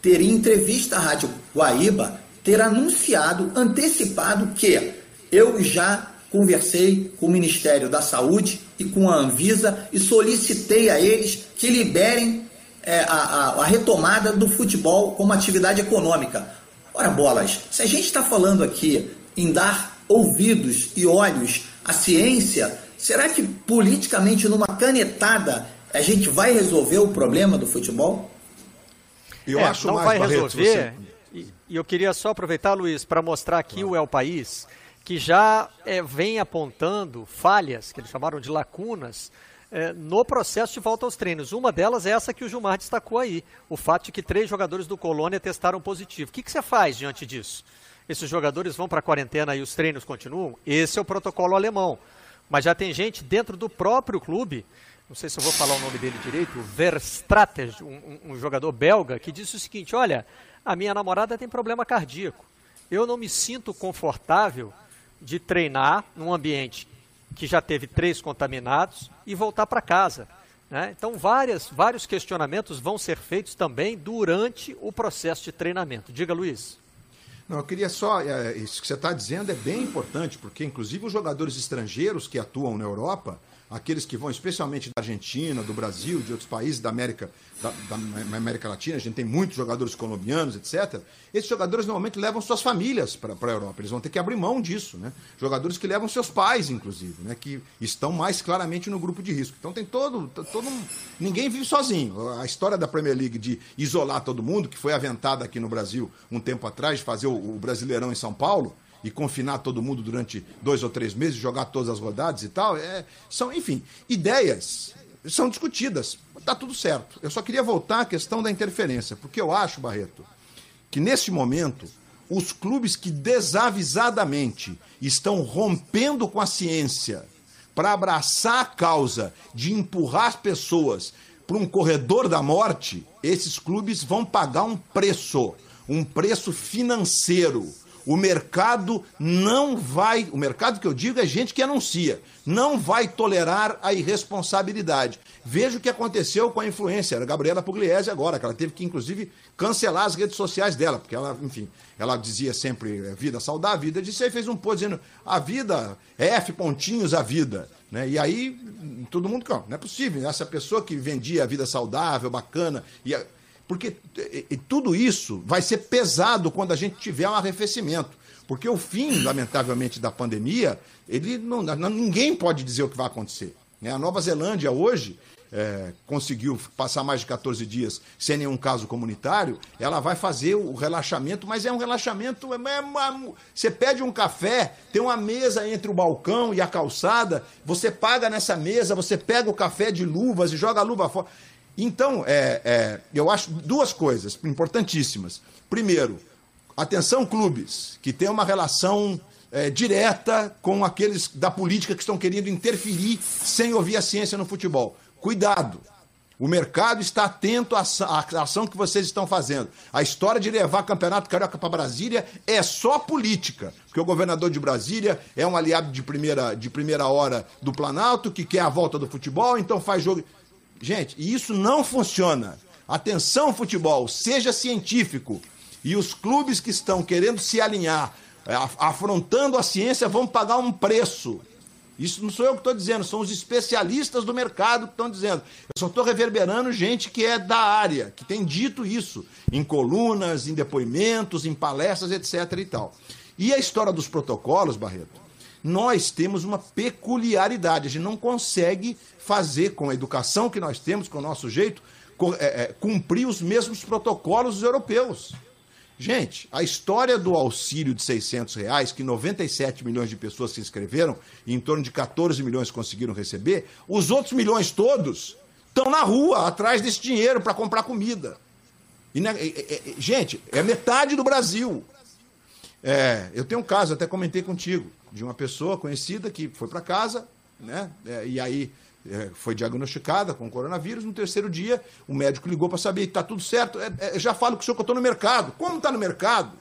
ter em entrevista à Rádio Guaíba ter anunciado, antecipado que eu já conversei com o Ministério da Saúde e com a Anvisa e solicitei a eles que liberem é, a, a, a retomada do futebol como atividade econômica. Ora, bolas, se a gente está falando aqui em dar ouvidos e olhos à ciência, será que politicamente, numa canetada, a gente vai resolver o problema do futebol? Eu é, acho não mais, vai Barreto, resolver. Você... E eu queria só aproveitar, Luiz, para mostrar aqui claro. o El País que já é, vem apontando falhas, que eles chamaram de lacunas, é, no processo de volta aos treinos. Uma delas é essa que o Gilmar destacou aí, o fato de que três jogadores do Colônia testaram positivo. O que, que você faz diante disso? Esses jogadores vão para a quarentena e os treinos continuam? Esse é o protocolo alemão. Mas já tem gente dentro do próprio clube, não sei se eu vou falar o nome dele direito, Verstrater, um, um jogador belga, que disse o seguinte: olha, a minha namorada tem problema cardíaco. Eu não me sinto confortável de treinar num ambiente que já teve três contaminados e voltar para casa. Né? Então, várias, vários questionamentos vão ser feitos também durante o processo de treinamento. Diga, Luiz. Não, eu queria só. É, isso que você está dizendo é bem importante, porque, inclusive, os jogadores estrangeiros que atuam na Europa aqueles que vão especialmente da Argentina, do Brasil, de outros países da América, da, da América Latina, a gente tem muitos jogadores colombianos, etc. Esses jogadores normalmente levam suas famílias para a Europa, eles vão ter que abrir mão disso, né? Jogadores que levam seus pais, inclusive, né? Que estão mais claramente no grupo de risco. Então tem todo, todo um... ninguém vive sozinho. A história da Premier League de isolar todo mundo, que foi aventada aqui no Brasil um tempo atrás, de fazer o, o Brasileirão em São Paulo, e confinar todo mundo durante dois ou três meses, jogar todas as rodadas e tal. É, são, enfim, ideias são discutidas. Está tudo certo. Eu só queria voltar à questão da interferência, porque eu acho, Barreto, que nesse momento os clubes que desavisadamente estão rompendo com a ciência para abraçar a causa de empurrar as pessoas para um corredor da morte, esses clubes vão pagar um preço, um preço financeiro o mercado não vai, o mercado que eu digo é gente que anuncia, não vai tolerar a irresponsabilidade. Veja o que aconteceu com a influência, a Gabriela Pugliese agora, que ela teve que, inclusive, cancelar as redes sociais dela, porque ela, enfim, ela dizia sempre é, vida saudável, vida disse aí fez um post dizendo a vida F pontinhos a vida. Né? E aí, todo mundo, não é possível, essa pessoa que vendia a vida saudável, bacana, e porque e, e tudo isso vai ser pesado quando a gente tiver um arrefecimento. Porque o fim, lamentavelmente, da pandemia, ele não, não ninguém pode dizer o que vai acontecer. Né? A Nova Zelândia hoje é, conseguiu passar mais de 14 dias sem nenhum caso comunitário, ela vai fazer o relaxamento, mas é um relaxamento. É, é uma, você pede um café, tem uma mesa entre o balcão e a calçada, você paga nessa mesa, você pega o café de luvas e joga a luva fora. Então, é, é, eu acho duas coisas importantíssimas. Primeiro, atenção clubes que têm uma relação é, direta com aqueles da política que estão querendo interferir sem ouvir a ciência no futebol. Cuidado. O mercado está atento à ação que vocês estão fazendo. A história de levar campeonato carioca para Brasília é só política, porque o governador de Brasília é um aliado de primeira, de primeira hora do Planalto, que quer a volta do futebol, então faz jogo. Gente, isso não funciona. Atenção, futebol, seja científico. E os clubes que estão querendo se alinhar é, afrontando a ciência, vão pagar um preço. Isso não sou eu que estou dizendo, são os especialistas do mercado que estão dizendo. Eu só estou reverberando gente que é da área, que tem dito isso em colunas, em depoimentos, em palestras, etc. e tal. E a história dos protocolos, Barreto, nós temos uma peculiaridade. A gente não consegue fazer com a educação que nós temos, com o nosso jeito, é, é, cumprir os mesmos protocolos dos europeus. Gente, a história do auxílio de 600 reais, que 97 milhões de pessoas se inscreveram e em torno de 14 milhões conseguiram receber, os outros milhões todos estão na rua, atrás desse dinheiro para comprar comida. E, né, gente, é metade do Brasil. É, eu tenho um caso, até comentei contigo, de uma pessoa conhecida que foi para casa, né? É, e aí é, foi diagnosticada com coronavírus. No terceiro dia, o médico ligou para saber: está tudo certo? É, já falo com o senhor que eu estou no mercado. Como está no mercado?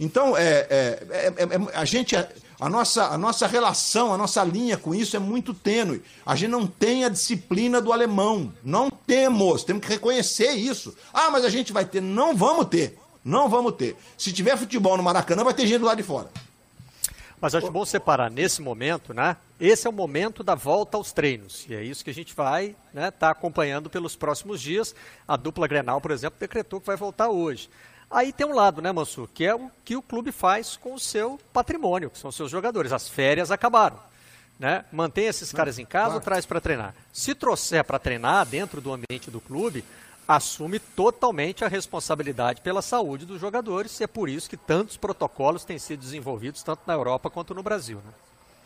Então, é, é, é, a gente. A nossa, a nossa relação, a nossa linha com isso é muito tênue. A gente não tem a disciplina do alemão. Não temos. Temos que reconhecer isso. Ah, mas a gente vai ter. Não vamos ter. Não vamos ter. Se tiver futebol no Maracanã, vai ter gente lá de fora. Mas acho bom separar nesse momento, né? Esse é o momento da volta aos treinos. E é isso que a gente vai estar né, tá acompanhando pelos próximos dias. A dupla Grenal, por exemplo, decretou que vai voltar hoje. Aí tem um lado, né, Mansur, que é o que o clube faz com o seu patrimônio, que são os seus jogadores. As férias acabaram. Né? Mantém esses caras em casa ou traz para treinar? Se trouxer para treinar dentro do ambiente do clube, assume totalmente a responsabilidade pela saúde dos jogadores e é por isso que tantos protocolos têm sido desenvolvidos tanto na Europa quanto no Brasil. Né?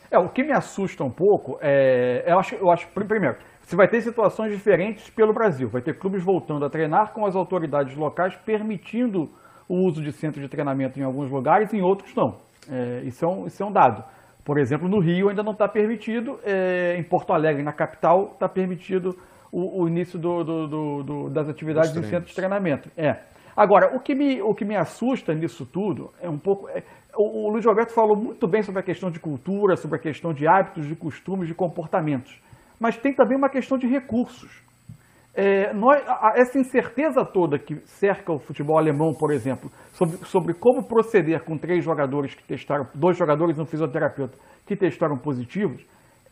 É, o que me assusta um pouco é, eu acho, eu acho, primeiro, você vai ter situações diferentes pelo Brasil, vai ter clubes voltando a treinar com as autoridades locais permitindo o uso de centro de treinamento em alguns lugares, em outros não. É, isso, é um, isso é um dado. Por exemplo, no Rio ainda não está permitido, é, em Porto Alegre, na capital, está permitido o, o início do, do, do, das atividades em centro de treinamento. É. Agora, o que, me, o que me assusta nisso tudo é um pouco. É, o, o Luiz Roberto falou muito bem sobre a questão de cultura, sobre a questão de hábitos, de costumes, de comportamentos. Mas tem também uma questão de recursos. É, nós, essa incerteza toda que cerca o futebol alemão, por exemplo, sobre, sobre como proceder com três jogadores que testaram, dois jogadores e um fisioterapeuta que testaram positivos,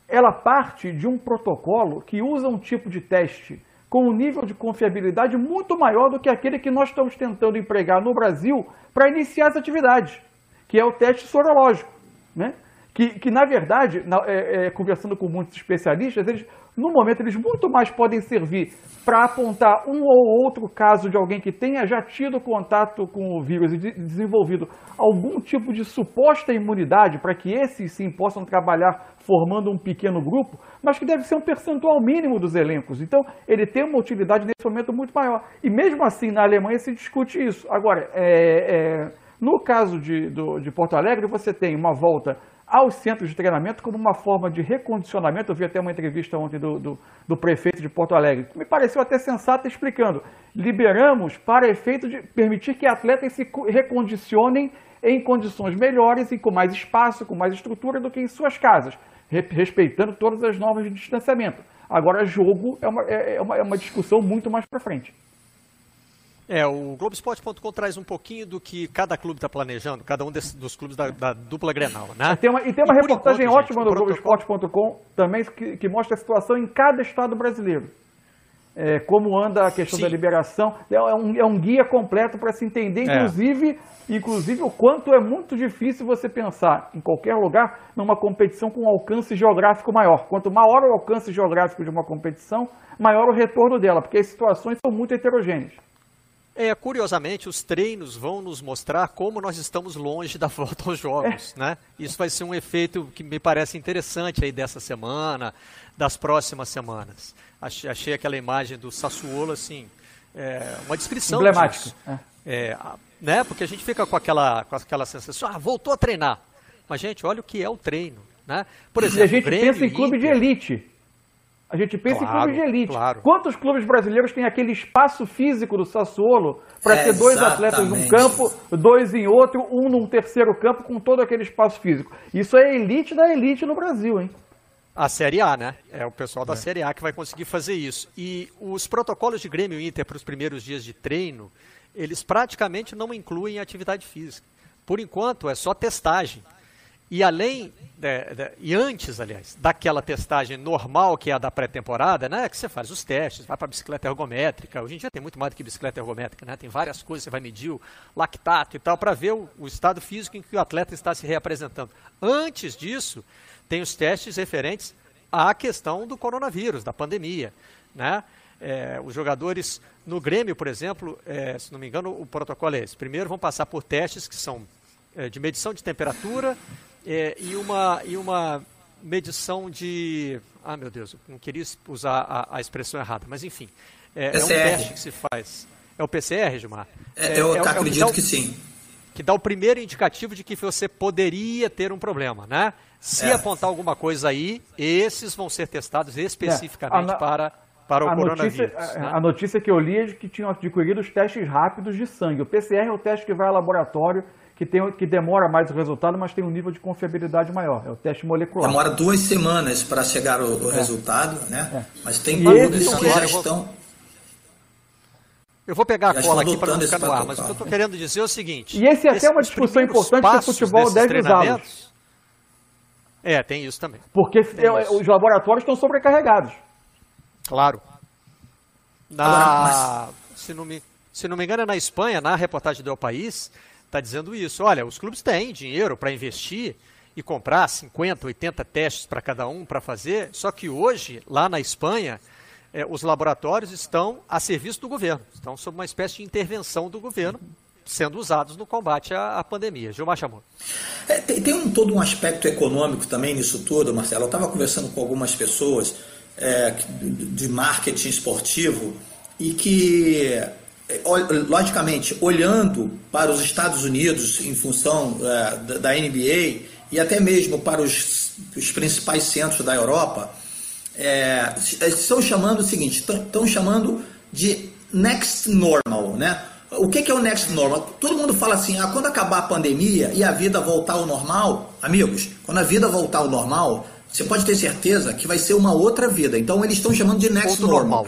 ela parte de um protocolo que usa um tipo de teste com um nível de confiabilidade muito maior do que aquele que nós estamos tentando empregar no Brasil para iniciar as atividades, que é o teste sorológico. Né? Que, que, na verdade, na, é, é, conversando com muitos especialistas, eles, no momento eles muito mais podem servir para apontar um ou outro caso de alguém que tenha já tido contato com o vírus e de, desenvolvido algum tipo de suposta imunidade, para que esses sim possam trabalhar formando um pequeno grupo, mas que deve ser um percentual mínimo dos elencos. Então, ele tem uma utilidade nesse momento muito maior. E mesmo assim, na Alemanha se discute isso. Agora, é, é, no caso de, do, de Porto Alegre, você tem uma volta aos centros de treinamento como uma forma de recondicionamento. Eu vi até uma entrevista ontem do, do, do, prefeito de Porto Alegre, que me pareceu até sensato explicando. Liberamos para efeito de permitir que atletas se recondicionem em condições melhores e com mais espaço, com mais estrutura do que em suas casas respeitando todas as normas de distanciamento. Agora, jogo é uma, é, é uma, é uma discussão muito mais para frente. É, o Globoesporte.com traz um pouquinho do que cada clube está planejando, cada um desse, dos clubes da, da, dupla Grenal, né? E tem uma, e tem uma e reportagem enquanto, ótima gente, do Globoesporte.com também que, que, mostra a situação em cada estado brasileiro. É, como anda a questão Sim. da liberação. É um, é um guia completo para se entender, é. inclusive, é. Inclusive, o quanto é muito difícil você pensar em qualquer lugar numa competição com um alcance geográfico maior. Quanto maior o alcance geográfico de uma competição, maior o retorno dela, porque as situações são muito heterogêneas. É, curiosamente, os treinos vão nos mostrar como nós estamos longe da volta aos jogos, né? Isso vai ser um efeito que me parece interessante aí dessa semana, das próximas semanas. Achei, achei aquela imagem do Sassuolo, assim, é, uma descrição Emblemática. É. É, né? Porque a gente fica com aquela, com aquela sensação, ah, voltou a treinar. Mas, gente, olha o que é o treino. Né? Por exemplo, e a gente Grêmio, pensa em clube Inter... de elite. A gente pensa claro, em clube de elite. Claro. Quantos clubes brasileiros têm aquele espaço físico do Sassuolo para é, ter dois atletas num campo, dois em outro, um num terceiro campo, com todo aquele espaço físico? Isso é elite da elite no Brasil, hein? A Série A, né? É o pessoal da é. Série A que vai conseguir fazer isso. E os protocolos de Grêmio Inter para os primeiros dias de treino, eles praticamente não incluem atividade física. Por enquanto é só testagem. E além, e antes, aliás, daquela testagem normal que é a da pré-temporada, né, que você faz os testes, vai para bicicleta ergométrica. Hoje em dia tem muito mais do que bicicleta ergométrica, né? Tem várias coisas, você vai medir o lactato e tal para ver o, o estado físico em que o atleta está se reapresentando. Antes disso, tem os testes referentes à questão do coronavírus, da pandemia, né? É, os jogadores no Grêmio, por exemplo, é, se não me engano, o protocolo é esse. Primeiro vão passar por testes que são é, de medição de temperatura é, e, uma, e uma medição de. Ah, meu Deus, não queria usar a, a expressão errada, mas enfim. É, é, um teste que se faz. É o PCR, Gilmar? É, eu é acredito que, que sim. Que dá o primeiro indicativo de que você poderia ter um problema, né? Se apontar alguma coisa aí, esses vão ser testados especificamente a, para para o a coronavírus. Notícia, né? A notícia que eu li é de que tinham adquirido os testes rápidos de sangue. O PCR é o teste que vai ao laboratório que, tem, que demora mais o resultado, mas tem um nível de confiabilidade maior. É o teste molecular. Demora duas semanas para chegar o, o é. resultado, né? É. Mas tem produtos que já estão. Eu vou pegar a cola aqui para não ficar no ar, mas o que eu estou querendo dizer é o seguinte. E esse, é até uma discussão importante que o futebol deve usar. É, tem isso também. Porque tem é, isso. os laboratórios estão sobrecarregados. Claro. Na, Agora, mas... se, não me, se não me engano, é na Espanha, na reportagem do El País, está dizendo isso. Olha, os clubes têm dinheiro para investir e comprar 50, 80 testes para cada um para fazer, só que hoje, lá na Espanha, eh, os laboratórios estão a serviço do governo, estão sob uma espécie de intervenção do governo, sendo usados no combate à, à pandemia. Gilmar chamou. É, tem, tem um, todo um aspecto econômico também nisso tudo, Marcelo. Eu estava conversando com algumas pessoas é, de marketing esportivo e que logicamente, olhando para os Estados Unidos em função é, da NBA e até mesmo para os, os principais centros da Europa, é, estão chamando o seguinte, estão chamando de next normal, né? O que, que é o next normal? Todo mundo fala assim, ah, quando acabar a pandemia e a vida voltar ao normal, amigos, quando a vida voltar ao normal, você pode ter certeza que vai ser uma outra vida. Então eles estão chamando de next normal. normal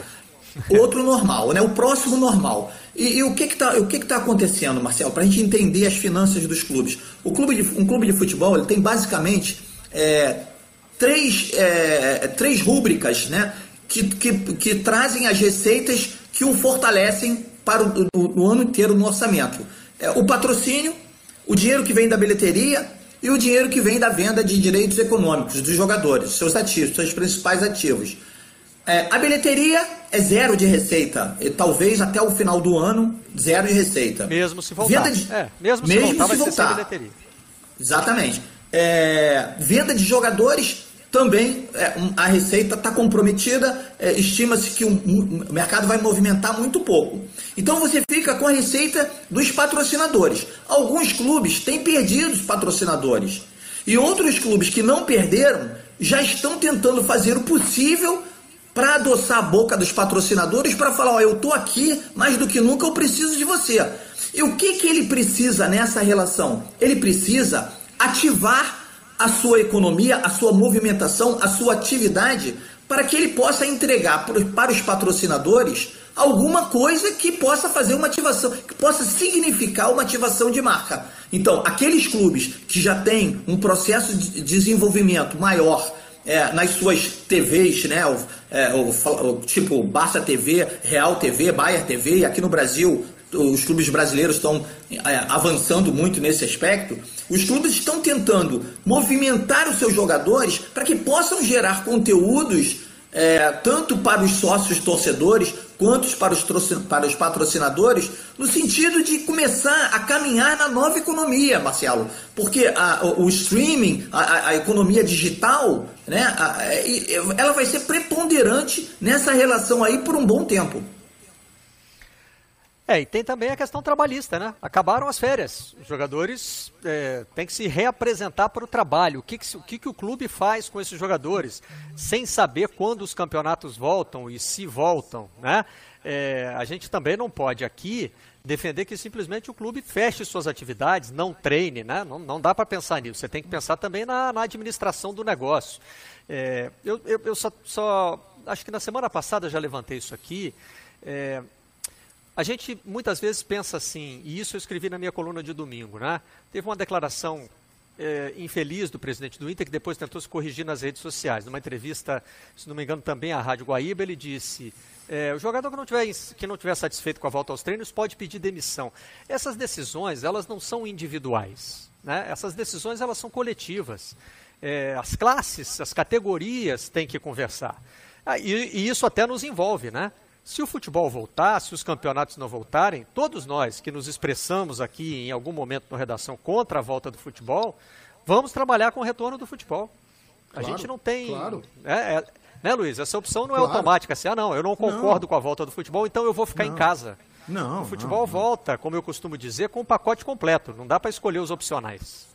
outro normal, né? o próximo normal. E, e o que está que tá acontecendo, Marcelo, para a gente entender as finanças dos clubes? O clube de, um clube de futebol ele tem basicamente é, três, é, três rúbricas né? que, que, que trazem as receitas que o fortalecem para o, o, o ano inteiro no orçamento. É, o patrocínio, o dinheiro que vem da bilheteria e o dinheiro que vem da venda de direitos econômicos dos jogadores, seus ativos, seus principais ativos. É, a bilheteria é zero de receita. E, talvez até o final do ano, zero de receita. Mesmo se voltar. Venda de, é, mesmo, mesmo se voltar, se voltar. Exatamente. É, venda de jogadores também é, a receita está comprometida, é, estima-se que o, o mercado vai movimentar muito pouco. Então você fica com a receita dos patrocinadores. Alguns clubes têm perdido os patrocinadores. E outros clubes que não perderam já estão tentando fazer o possível para adoçar a boca dos patrocinadores para falar, ó, eu tô aqui, mais do que nunca eu preciso de você. E o que que ele precisa nessa relação? Ele precisa ativar a sua economia, a sua movimentação, a sua atividade para que ele possa entregar para os patrocinadores alguma coisa que possa fazer uma ativação, que possa significar uma ativação de marca. Então, aqueles clubes que já têm um processo de desenvolvimento maior é, nas suas TVs, né? É, tipo Barça TV, Real TV, Bayer TV, e aqui no Brasil os clubes brasileiros estão é, avançando muito nesse aspecto. Os clubes estão tentando movimentar os seus jogadores para que possam gerar conteúdos é, tanto para os sócios torcedores quanto para os, para os patrocinadores, no sentido de começar a caminhar na nova economia, Marcelo. Porque a, o streaming, a, a, economia digital, né, a, ela vai ser preponderante nessa relação aí por um bom tempo. É, e tem também a questão trabalhista, né? Acabaram as férias. Os jogadores é, têm que se reapresentar para o trabalho. O, que, que, o que, que o clube faz com esses jogadores, sem saber quando os campeonatos voltam e se voltam, né? É, a gente também não pode aqui defender que simplesmente o clube feche suas atividades, não treine, né? Não, não dá para pensar nisso. Você tem que pensar também na, na administração do negócio. É, eu, eu, eu só, só, acho que na semana passada já levantei isso aqui. É, A gente muitas vezes pensa assim, e isso eu escrevi na minha coluna de domingo, né? Teve uma declaração é, infeliz do presidente do Inter, que depois tentou se corrigir nas redes sociais. Numa entrevista, se não me engano, também à Rádio Guaíba, ele disse: é, o jogador que não, tiver, que não tiver satisfeito com a volta aos treinos pode pedir demissão. Essas decisões, elas não são individuais. Né? Essas decisões, elas são coletivas. É, as classes, as categorias têm que conversar. Ah, e, e isso até nos envolve, né? Se o futebol voltar, se os campeonatos não voltarem, todos nós que nos expressamos aqui em algum momento na redação contra a volta do futebol, vamos trabalhar com o retorno do futebol. A claro, gente não tem. Claro. É, é, né, Luiz? Essa opção não é claro. automática. Assim, ah, não, eu não concordo não. com a volta do futebol, então eu vou ficar não. em casa. Não. O futebol não, volta, como eu costumo dizer, com o um pacote completo. Não dá para escolher os opcionais.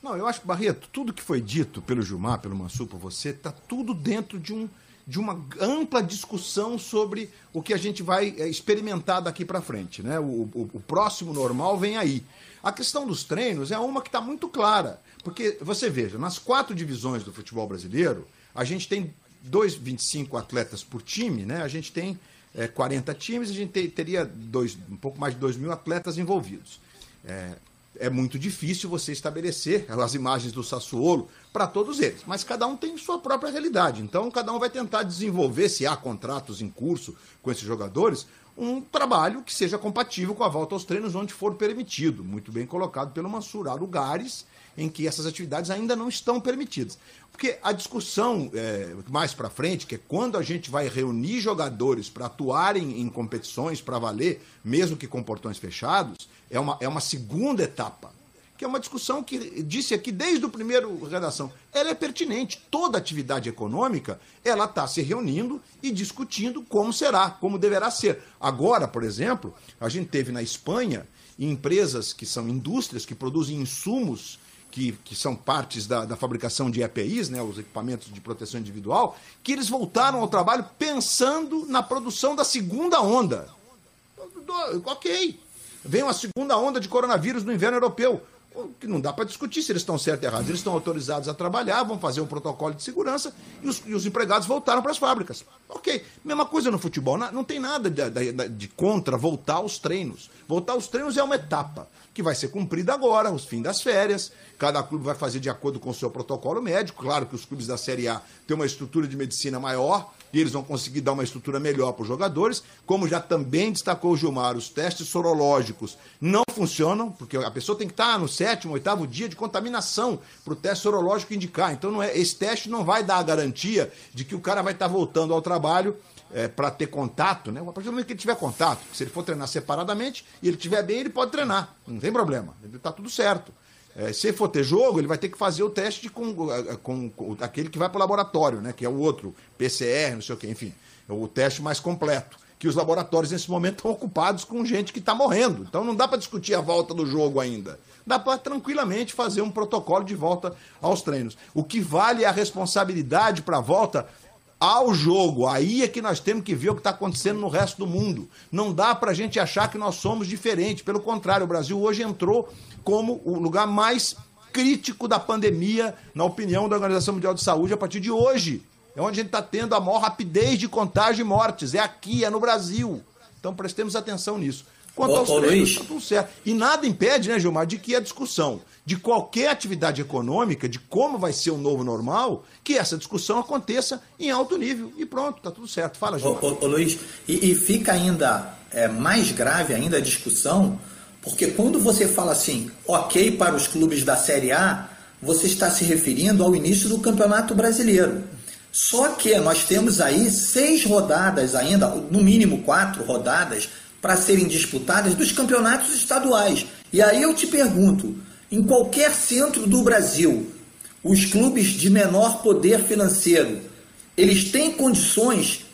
Não, eu acho que, Barreto, tudo que foi dito pelo Gilmar, pelo Mansur, por você, está tudo dentro de um de uma ampla discussão sobre o que a gente vai é, experimentar daqui para frente. Né? O, o, o, próximo normal vem aí. A questão dos treinos é uma que está muito clara. Porque, você veja, nas quatro divisões do futebol brasileiro, a gente tem 2,25 atletas por time, né? a gente tem é, 40 times, a gente te, teria dois, um pouco mais de 2 mil atletas envolvidos. É, é muito difícil você estabelecer as imagens do Sassuolo para todos eles, mas cada um tem sua própria realidade. Então, cada um vai tentar desenvolver, se há contratos em curso com esses jogadores, um trabalho que seja compatível com a volta aos treinos onde for permitido. Muito bem colocado pelo Mansur. Há lugares em que essas atividades ainda não estão permitidas. Porque a discussão é, mais para frente, que é quando a gente vai reunir jogadores para atuarem em competições para valer, mesmo que com portões fechados, é uma, é uma segunda etapa. Que é uma discussão que disse aqui desde o primeiro redação. Ela é pertinente. Toda atividade econômica ela está se reunindo e discutindo como será, como deverá ser. Agora, por exemplo, a gente teve na Espanha empresas que são indústrias que produzem insumos que, que são partes da, da fabricação de EPIs, né, os equipamentos de proteção individual, que eles voltaram ao trabalho pensando na produção da segunda onda. Ok. Vem uma segunda onda de coronavírus no inverno europeu que não dá para discutir se eles estão certos ou errados. Eles estão autorizados a trabalhar, vão fazer um protocolo de segurança e os, e os empregados voltaram para as fábricas. Ok, mesma coisa no futebol. Não tem nada de, de, de, contra voltar aos treinos. Voltar aos treinos é uma etapa que vai ser cumprida agora, os fim das férias. Cada clube vai fazer de acordo com o seu protocolo médico. Claro que os clubes da Série A têm uma estrutura de medicina maior e eles vão conseguir dar uma estrutura melhor para os jogadores. Como já também destacou o Gilmar, os testes sorológicos não funcionam, porque a pessoa tem que estar no sétimo, oitavo dia de contaminação para o teste sorológico indicar. Então não é, esse teste não vai dar a garantia de que o cara vai estar voltando ao trabalho é, para ter contato, né? A partir do momento que ele tiver contato, se ele for treinar separadamente e ele estiver bem, ele pode treinar, não tem problema, está tudo certo. É, se for ter jogo, ele vai ter que fazer o teste com, com, com aquele que vai para o laboratório, né? Que é o outro, PCR, não sei o quê, enfim, é o teste mais completo. Que os laboratórios nesse momento estão ocupados com gente que está morrendo. Então não dá para discutir a volta do jogo ainda. Dá para tranquilamente fazer um protocolo de volta aos treinos. O que vale é a responsabilidade para a volta ao jogo. Aí é que nós temos que ver o que está acontecendo no resto do mundo. Não dá para a gente achar que nós somos diferentes. Pelo contrário, o Brasil hoje entrou como o lugar mais crítico da pandemia, na opinião da Organização Mundial de Saúde, a partir de hoje. É onde a gente está tendo a maior rapidez de contágio e mortes. É aqui, é no Brasil. Então prestemos atenção nisso. Quanto ô, aos ô, treinos, está tudo certo. E nada impede, né, Gilmar, de que a discussão de qualquer atividade econômica, de como vai ser o novo normal, que essa discussão aconteça em alto nível. E pronto, está tudo certo. Fala, Gilmar. Ô, ô Luiz, e, e, fica ainda é, mais grave ainda a discussão, porque quando você fala assim, ok para os clubes da Série A, você está se referindo ao início do Campeonato Brasileiro. Só que nós temos aí seis rodadas ainda, no mínimo quatro rodadas, para serem disputadas dos campeonatos estaduais. E aí eu te pergunto: em qualquer centro do Brasil, os clubes de menor poder financeiro, eles têm condições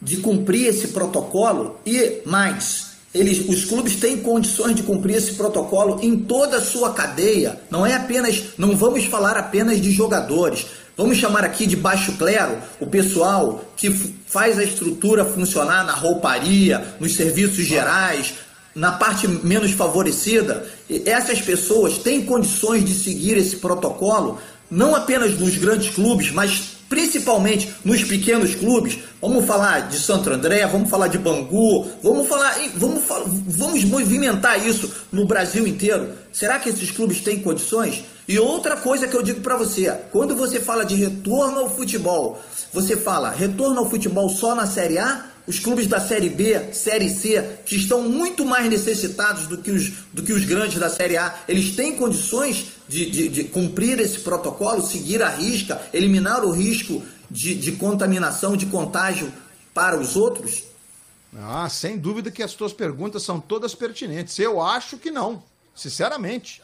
de cumprir esse protocolo e mais, eles, os clubes têm condições de cumprir esse protocolo em toda a sua cadeia. Não é apenas, não vamos falar apenas de jogadores. Vamos chamar aqui de baixo clero o pessoal que faz a estrutura funcionar na rouparia, nos serviços gerais, na parte menos favorecida. Essas pessoas têm condições de seguir esse protocolo não apenas nos grandes clubes, mas principalmente nos pequenos clubes. Vamos falar de Santo André, vamos falar de Bangu, vamos falar, vamos, vamos movimentar isso no Brasil inteiro. Será que esses clubes têm condições? E outra coisa que eu digo para você, quando você fala de retorno ao futebol, você fala retorno ao futebol só na Série A? Os clubes da Série B, Série C, que estão muito mais necessitados do que os, do que os grandes da Série A, eles têm condições de, de, de cumprir esse protocolo, seguir a risca, eliminar o risco de, de contaminação, de contágio para os outros? Ah, sem dúvida que as tuas perguntas são todas pertinentes. Eu acho que não, sinceramente.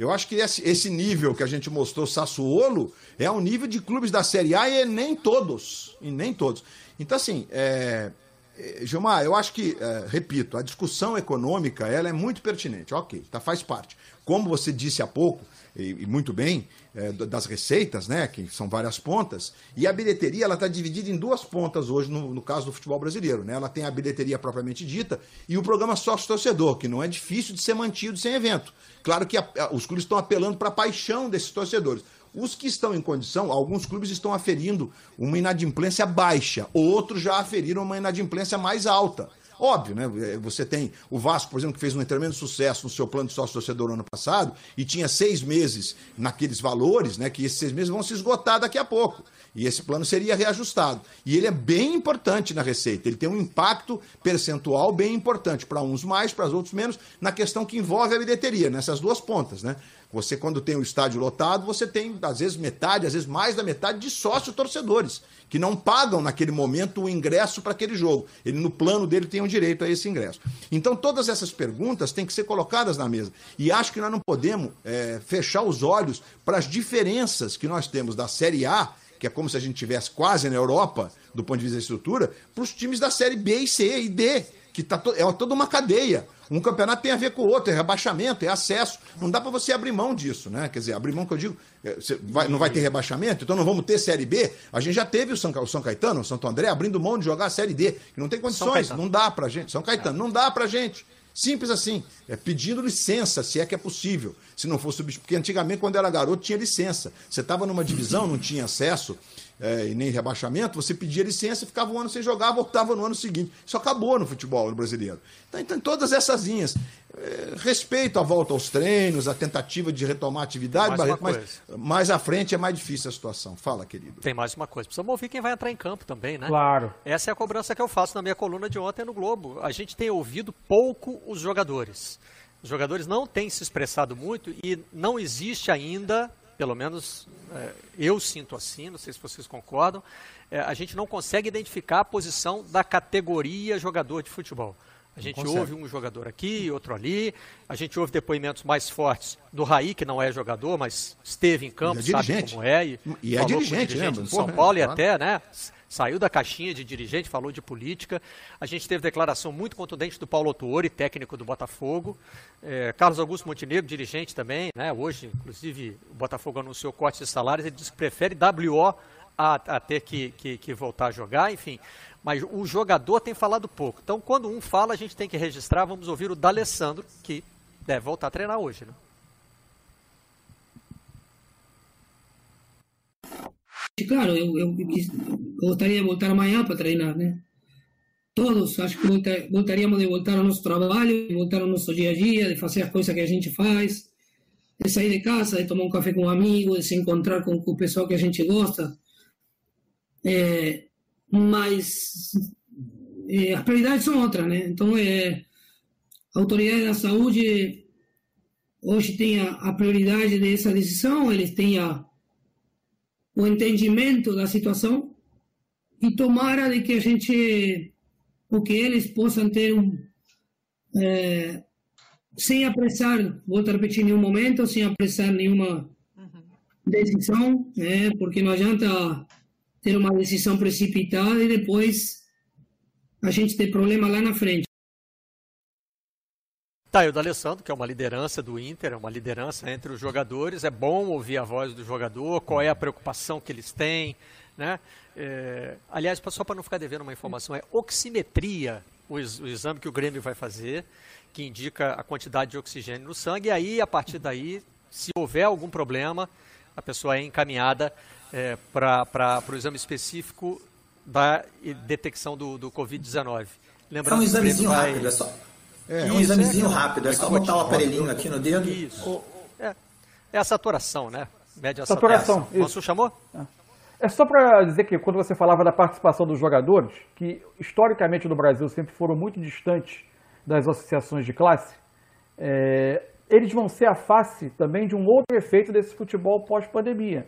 Eu acho que esse, esse nível que a gente mostrou, Sassuolo, é um nível de clubes da Série A e nem todos. E nem todos. Então, assim, é, é, Gilmar, eu acho que, é, repito, a discussão econômica ela é muito pertinente. Ok, tá, faz parte. Como você disse há pouco, e, e muito bem, é, das receitas, né, que são várias pontas, e a bilheteria ela está dividida em duas pontas hoje no, no, caso do futebol brasileiro. Né? Ela tem a bilheteria propriamente dita e o programa sócio-torcedor, que não é difícil de ser mantido sem evento. Claro que a, a, os clubes estão apelando para a paixão desses torcedores. Os que estão em condição, alguns clubes estão aferindo uma inadimplência baixa, outros já aferiram uma inadimplência mais alta. Óbvio, né? É, você tem o Vasco, por exemplo, que fez um tremendo sucesso no seu plano de sócio-torcedor no ano passado e tinha seis meses naqueles valores, né? Que esses seis meses vão se esgotar daqui a pouco. E esse plano seria reajustado. E ele é bem importante na receita. Ele tem um impacto percentual bem importante, para uns mais, para os outros menos, na questão que envolve a bilheteria, nessas duas pontas, né? Você, quando tem o estádio lotado, você tem, às vezes, metade, às vezes mais da metade de sócio torcedores, que não pagam naquele momento o ingresso para aquele jogo. Ele, no plano dele, tem o um direito a esse ingresso. Então, todas essas perguntas têm que ser colocadas na mesa. E acho que nós não podemos é, fechar os olhos para as diferenças que nós temos da Série A, que é como se a gente tivesse quase na Europa, do ponto de vista da estrutura, para os times da Série B e C e D, que tá to é toda uma cadeia. Um campeonato tem a ver com o outro, é rebaixamento, é acesso. Não dá para você abrir mão disso, né? Quer dizer, abrir mão que eu digo, é, vai, não vai ter rebaixamento, então não vamos ter Série B. A gente já teve o São, o São Caetano, o Santo André, abrindo mão de jogar a Série D, que não tem condições, não dá pra gente. São Caetano, não dá pra gente. Simples assim, é pedindo licença, se é que é possível. Se não fosse porque antigamente, quando era garoto, tinha licença. Você estava numa divisão, não tinha acesso é, e nem rebaixamento, você pedia licença, ficava um ano sem jogar, voltava no ano seguinte. Isso acabou no futebol brasileiro. Então, então todas essas linhas. É, respeito a volta aos treinos, a tentativa de retomar a atividade, Barreto, mas mais à frente é mais difícil a situação. Fala, querido. Tem mais uma coisa. Precisamos ouvir quem vai entrar em campo também, né? Claro. Essa é a cobrança que eu faço na minha coluna de ontem no Globo. A gente tem ouvido pouco os jogadores. Os jogadores não têm se expressado muito e não existe ainda pelo menos é, eu sinto assim, não sei se vocês concordam, é, a gente não consegue identificar a posição da categoria jogador de futebol. A gente ouve um jogador aqui, outro ali, a gente ouve depoimentos mais fortes do Raí, que não é jogador, mas esteve em campo, é sabe como é. E, e é dirigente, né? Do São Paulo e até, né? saiu da caixinha de dirigente, falou de política. A gente teve declaração muito contundente do Paulo Autuori, técnico do Botafogo. É, Carlos Augusto Montenegro, dirigente também. Né? Hoje, inclusive, o Botafogo anunciou corte de salários. Ele disse que prefere WO a, a ter que, que, que voltar a jogar, enfim. Mas o jogador tem falado pouco. Então, quando um fala, a gente tem que registrar. Vamos ouvir o D'Alessandro, que deve voltar a treinar hoje. Né? Claro, eu, eu, gostaria de voltar amanhã para treinar, né? Todos, acho que gostaríamos de voltar ao nosso trabalho, de voltar ao nosso dia a dia, de fazer as coisas que a gente faz, de sair de casa, de tomar um café com um amigo, de se encontrar com, o pessoal que a gente gosta. É, mas é, as prioridades são outras, né? Então, é, a autoridade da saúde hoje tem a, a prioridade dessa decisão, eles têm a o entendimento da situação e tomara de que a gente, o que eles possam ter um, é, sem apressar, vou repetir nenhum momento, sem apressar nenhuma decisão, né, porque não adianta ter uma decisão precipitada e depois a gente ter problema lá na frente. Tá, e o D'Alessandro, que é uma liderança do Inter, é uma liderança entre os jogadores, é bom ouvir a voz do jogador, qual é a preocupação que eles têm, né? É, aliás, só para não ficar devendo uma informação, é oximetria, o, o, exame que o Grêmio vai fazer, que indica a quantidade de oxigênio no sangue, e aí, a partir daí, se houver algum problema, a pessoa é encaminhada é, para o exame específico da detecção do, do Covid-19. Lembrando é um examezinho vai... rápido, é só. É, um examezinho rápido, é só botar o aparelhinho aqui no dedo. Isso. É, é a saturação, né? Média saturação. É Isso. chamou? É só para dizer que quando você falava da participação dos jogadores, que historicamente no Brasil sempre foram muito distantes das associações de classe, é, eles vão ser a face também de um outro efeito desse futebol pós-pandemia,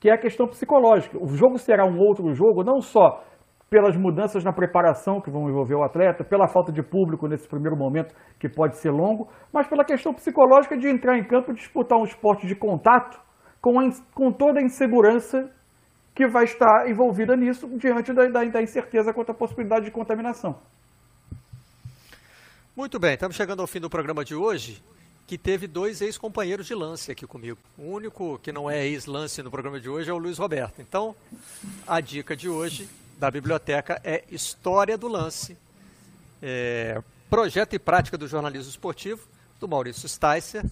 que é a questão psicológica. O jogo será um outro jogo, não só pelas mudanças na preparação que vão envolver o atleta, pela falta de público nesse primeiro momento, que pode ser longo, mas pela questão psicológica de entrar em campo e disputar um esporte de contato com, a, com toda a insegurança que vai estar envolvida nisso diante da, da, da incerteza quanto à possibilidade de contaminação. Muito bem, estamos chegando ao fim do programa de hoje que teve dois ex-companheiros de lance aqui comigo. O único que não é ex-lance no programa de hoje é o Luiz Roberto. Então, a dica de hoje da biblioteca é História do Lance, é, projeto e prática do jornalismo esportivo, do Maurício Sticer,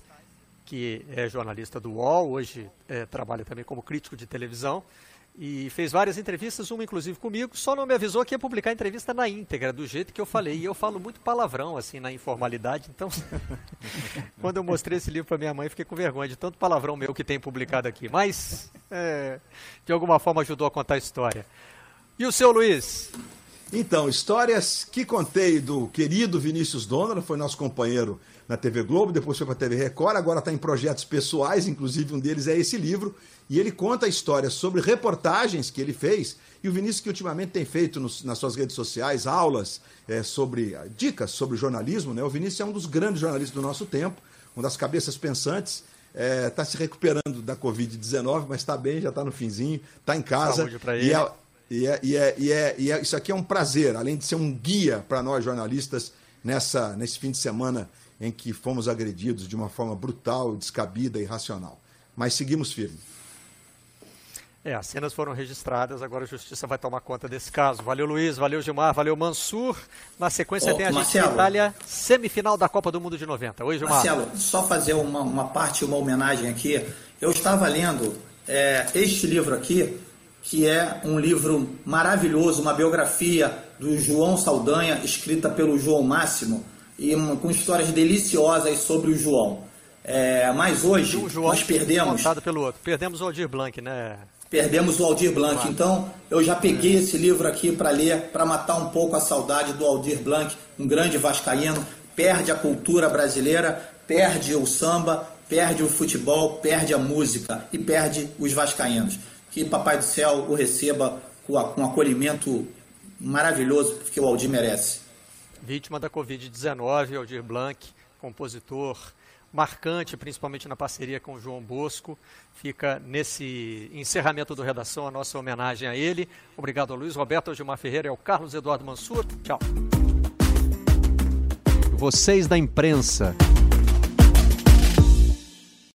que é jornalista do UOL, hoje é, trabalha também como crítico de televisão e fez várias entrevistas, uma inclusive comigo, só não me avisou que ia publicar a entrevista na íntegra, do jeito que eu falei. E eu falo muito palavrão, assim, na informalidade, então, quando eu mostrei esse livro para minha mãe, fiquei com vergonha de tanto palavrão meu que tem publicado aqui. Mas, é, de alguma forma, ajudou a contar a história. E o seu Luiz? Então, histórias que contei do querido Vinícius Donovan, foi nosso companheiro na TV Globo, depois foi para a TV Record, agora está em projetos pessoais, inclusive um deles é esse livro, e ele conta a história sobre reportagens que ele fez, e o Vinícius que ultimamente tem feito nos, nas suas redes sociais aulas é, sobre dicas sobre jornalismo, né? O Vinícius é um dos grandes jornalistas do nosso tempo, uma das cabeças pensantes, está é, se recuperando da Covid-19, mas está bem, já está no finzinho, está em casa. Saúde para ele. E é, e, é, e, é, e, é, e é, isso aqui é um prazer, além de ser um guia para nós jornalistas nessa, nesse fim de semana em que fomos agredidos de uma forma brutal, descabida e irracional. Mas seguimos firmes. É, as cenas foram registradas, agora a justiça vai tomar conta desse caso. Valeu, Luiz, valeu, Gilmar, valeu, Mansur. Na sequência Ô, tem a Marcelo, gente Itália, semifinal da Copa do Mundo de 90. Oi, Gilmar. Marcelo, só fazer uma, uma parte, uma homenagem aqui. Eu estava lendo é, este livro aqui, que é um livro maravilhoso, uma biografia do João Saldanha, escrita pelo João Máximo e uma, com histórias deliciosas sobre o João. É, mas hoje o João nós perdemos. pelo outro. Perdemos o Aldir Blanc, né? Perdemos o Aldir Blanc. Claro. Então eu já peguei é. esse livro aqui para ler, para matar um pouco a saudade do Aldir Blanc, um grande vascaíno. Perde a cultura brasileira, perde o samba, perde o futebol, perde a música e perde os vascaínos. Que Papai do Céu o receba com, um acolhimento maravilhoso que o Aldir merece vítima da Covid-19, Aldir Blanc, compositor marcante, principalmente na parceria com o João Bosco. Fica nesse encerramento do Redação a nossa homenagem a ele. Obrigado ao Luiz Roberto, ao Gilmar Ferreira e ao Carlos Eduardo Mansur. Tchau. Vocês da imprensa.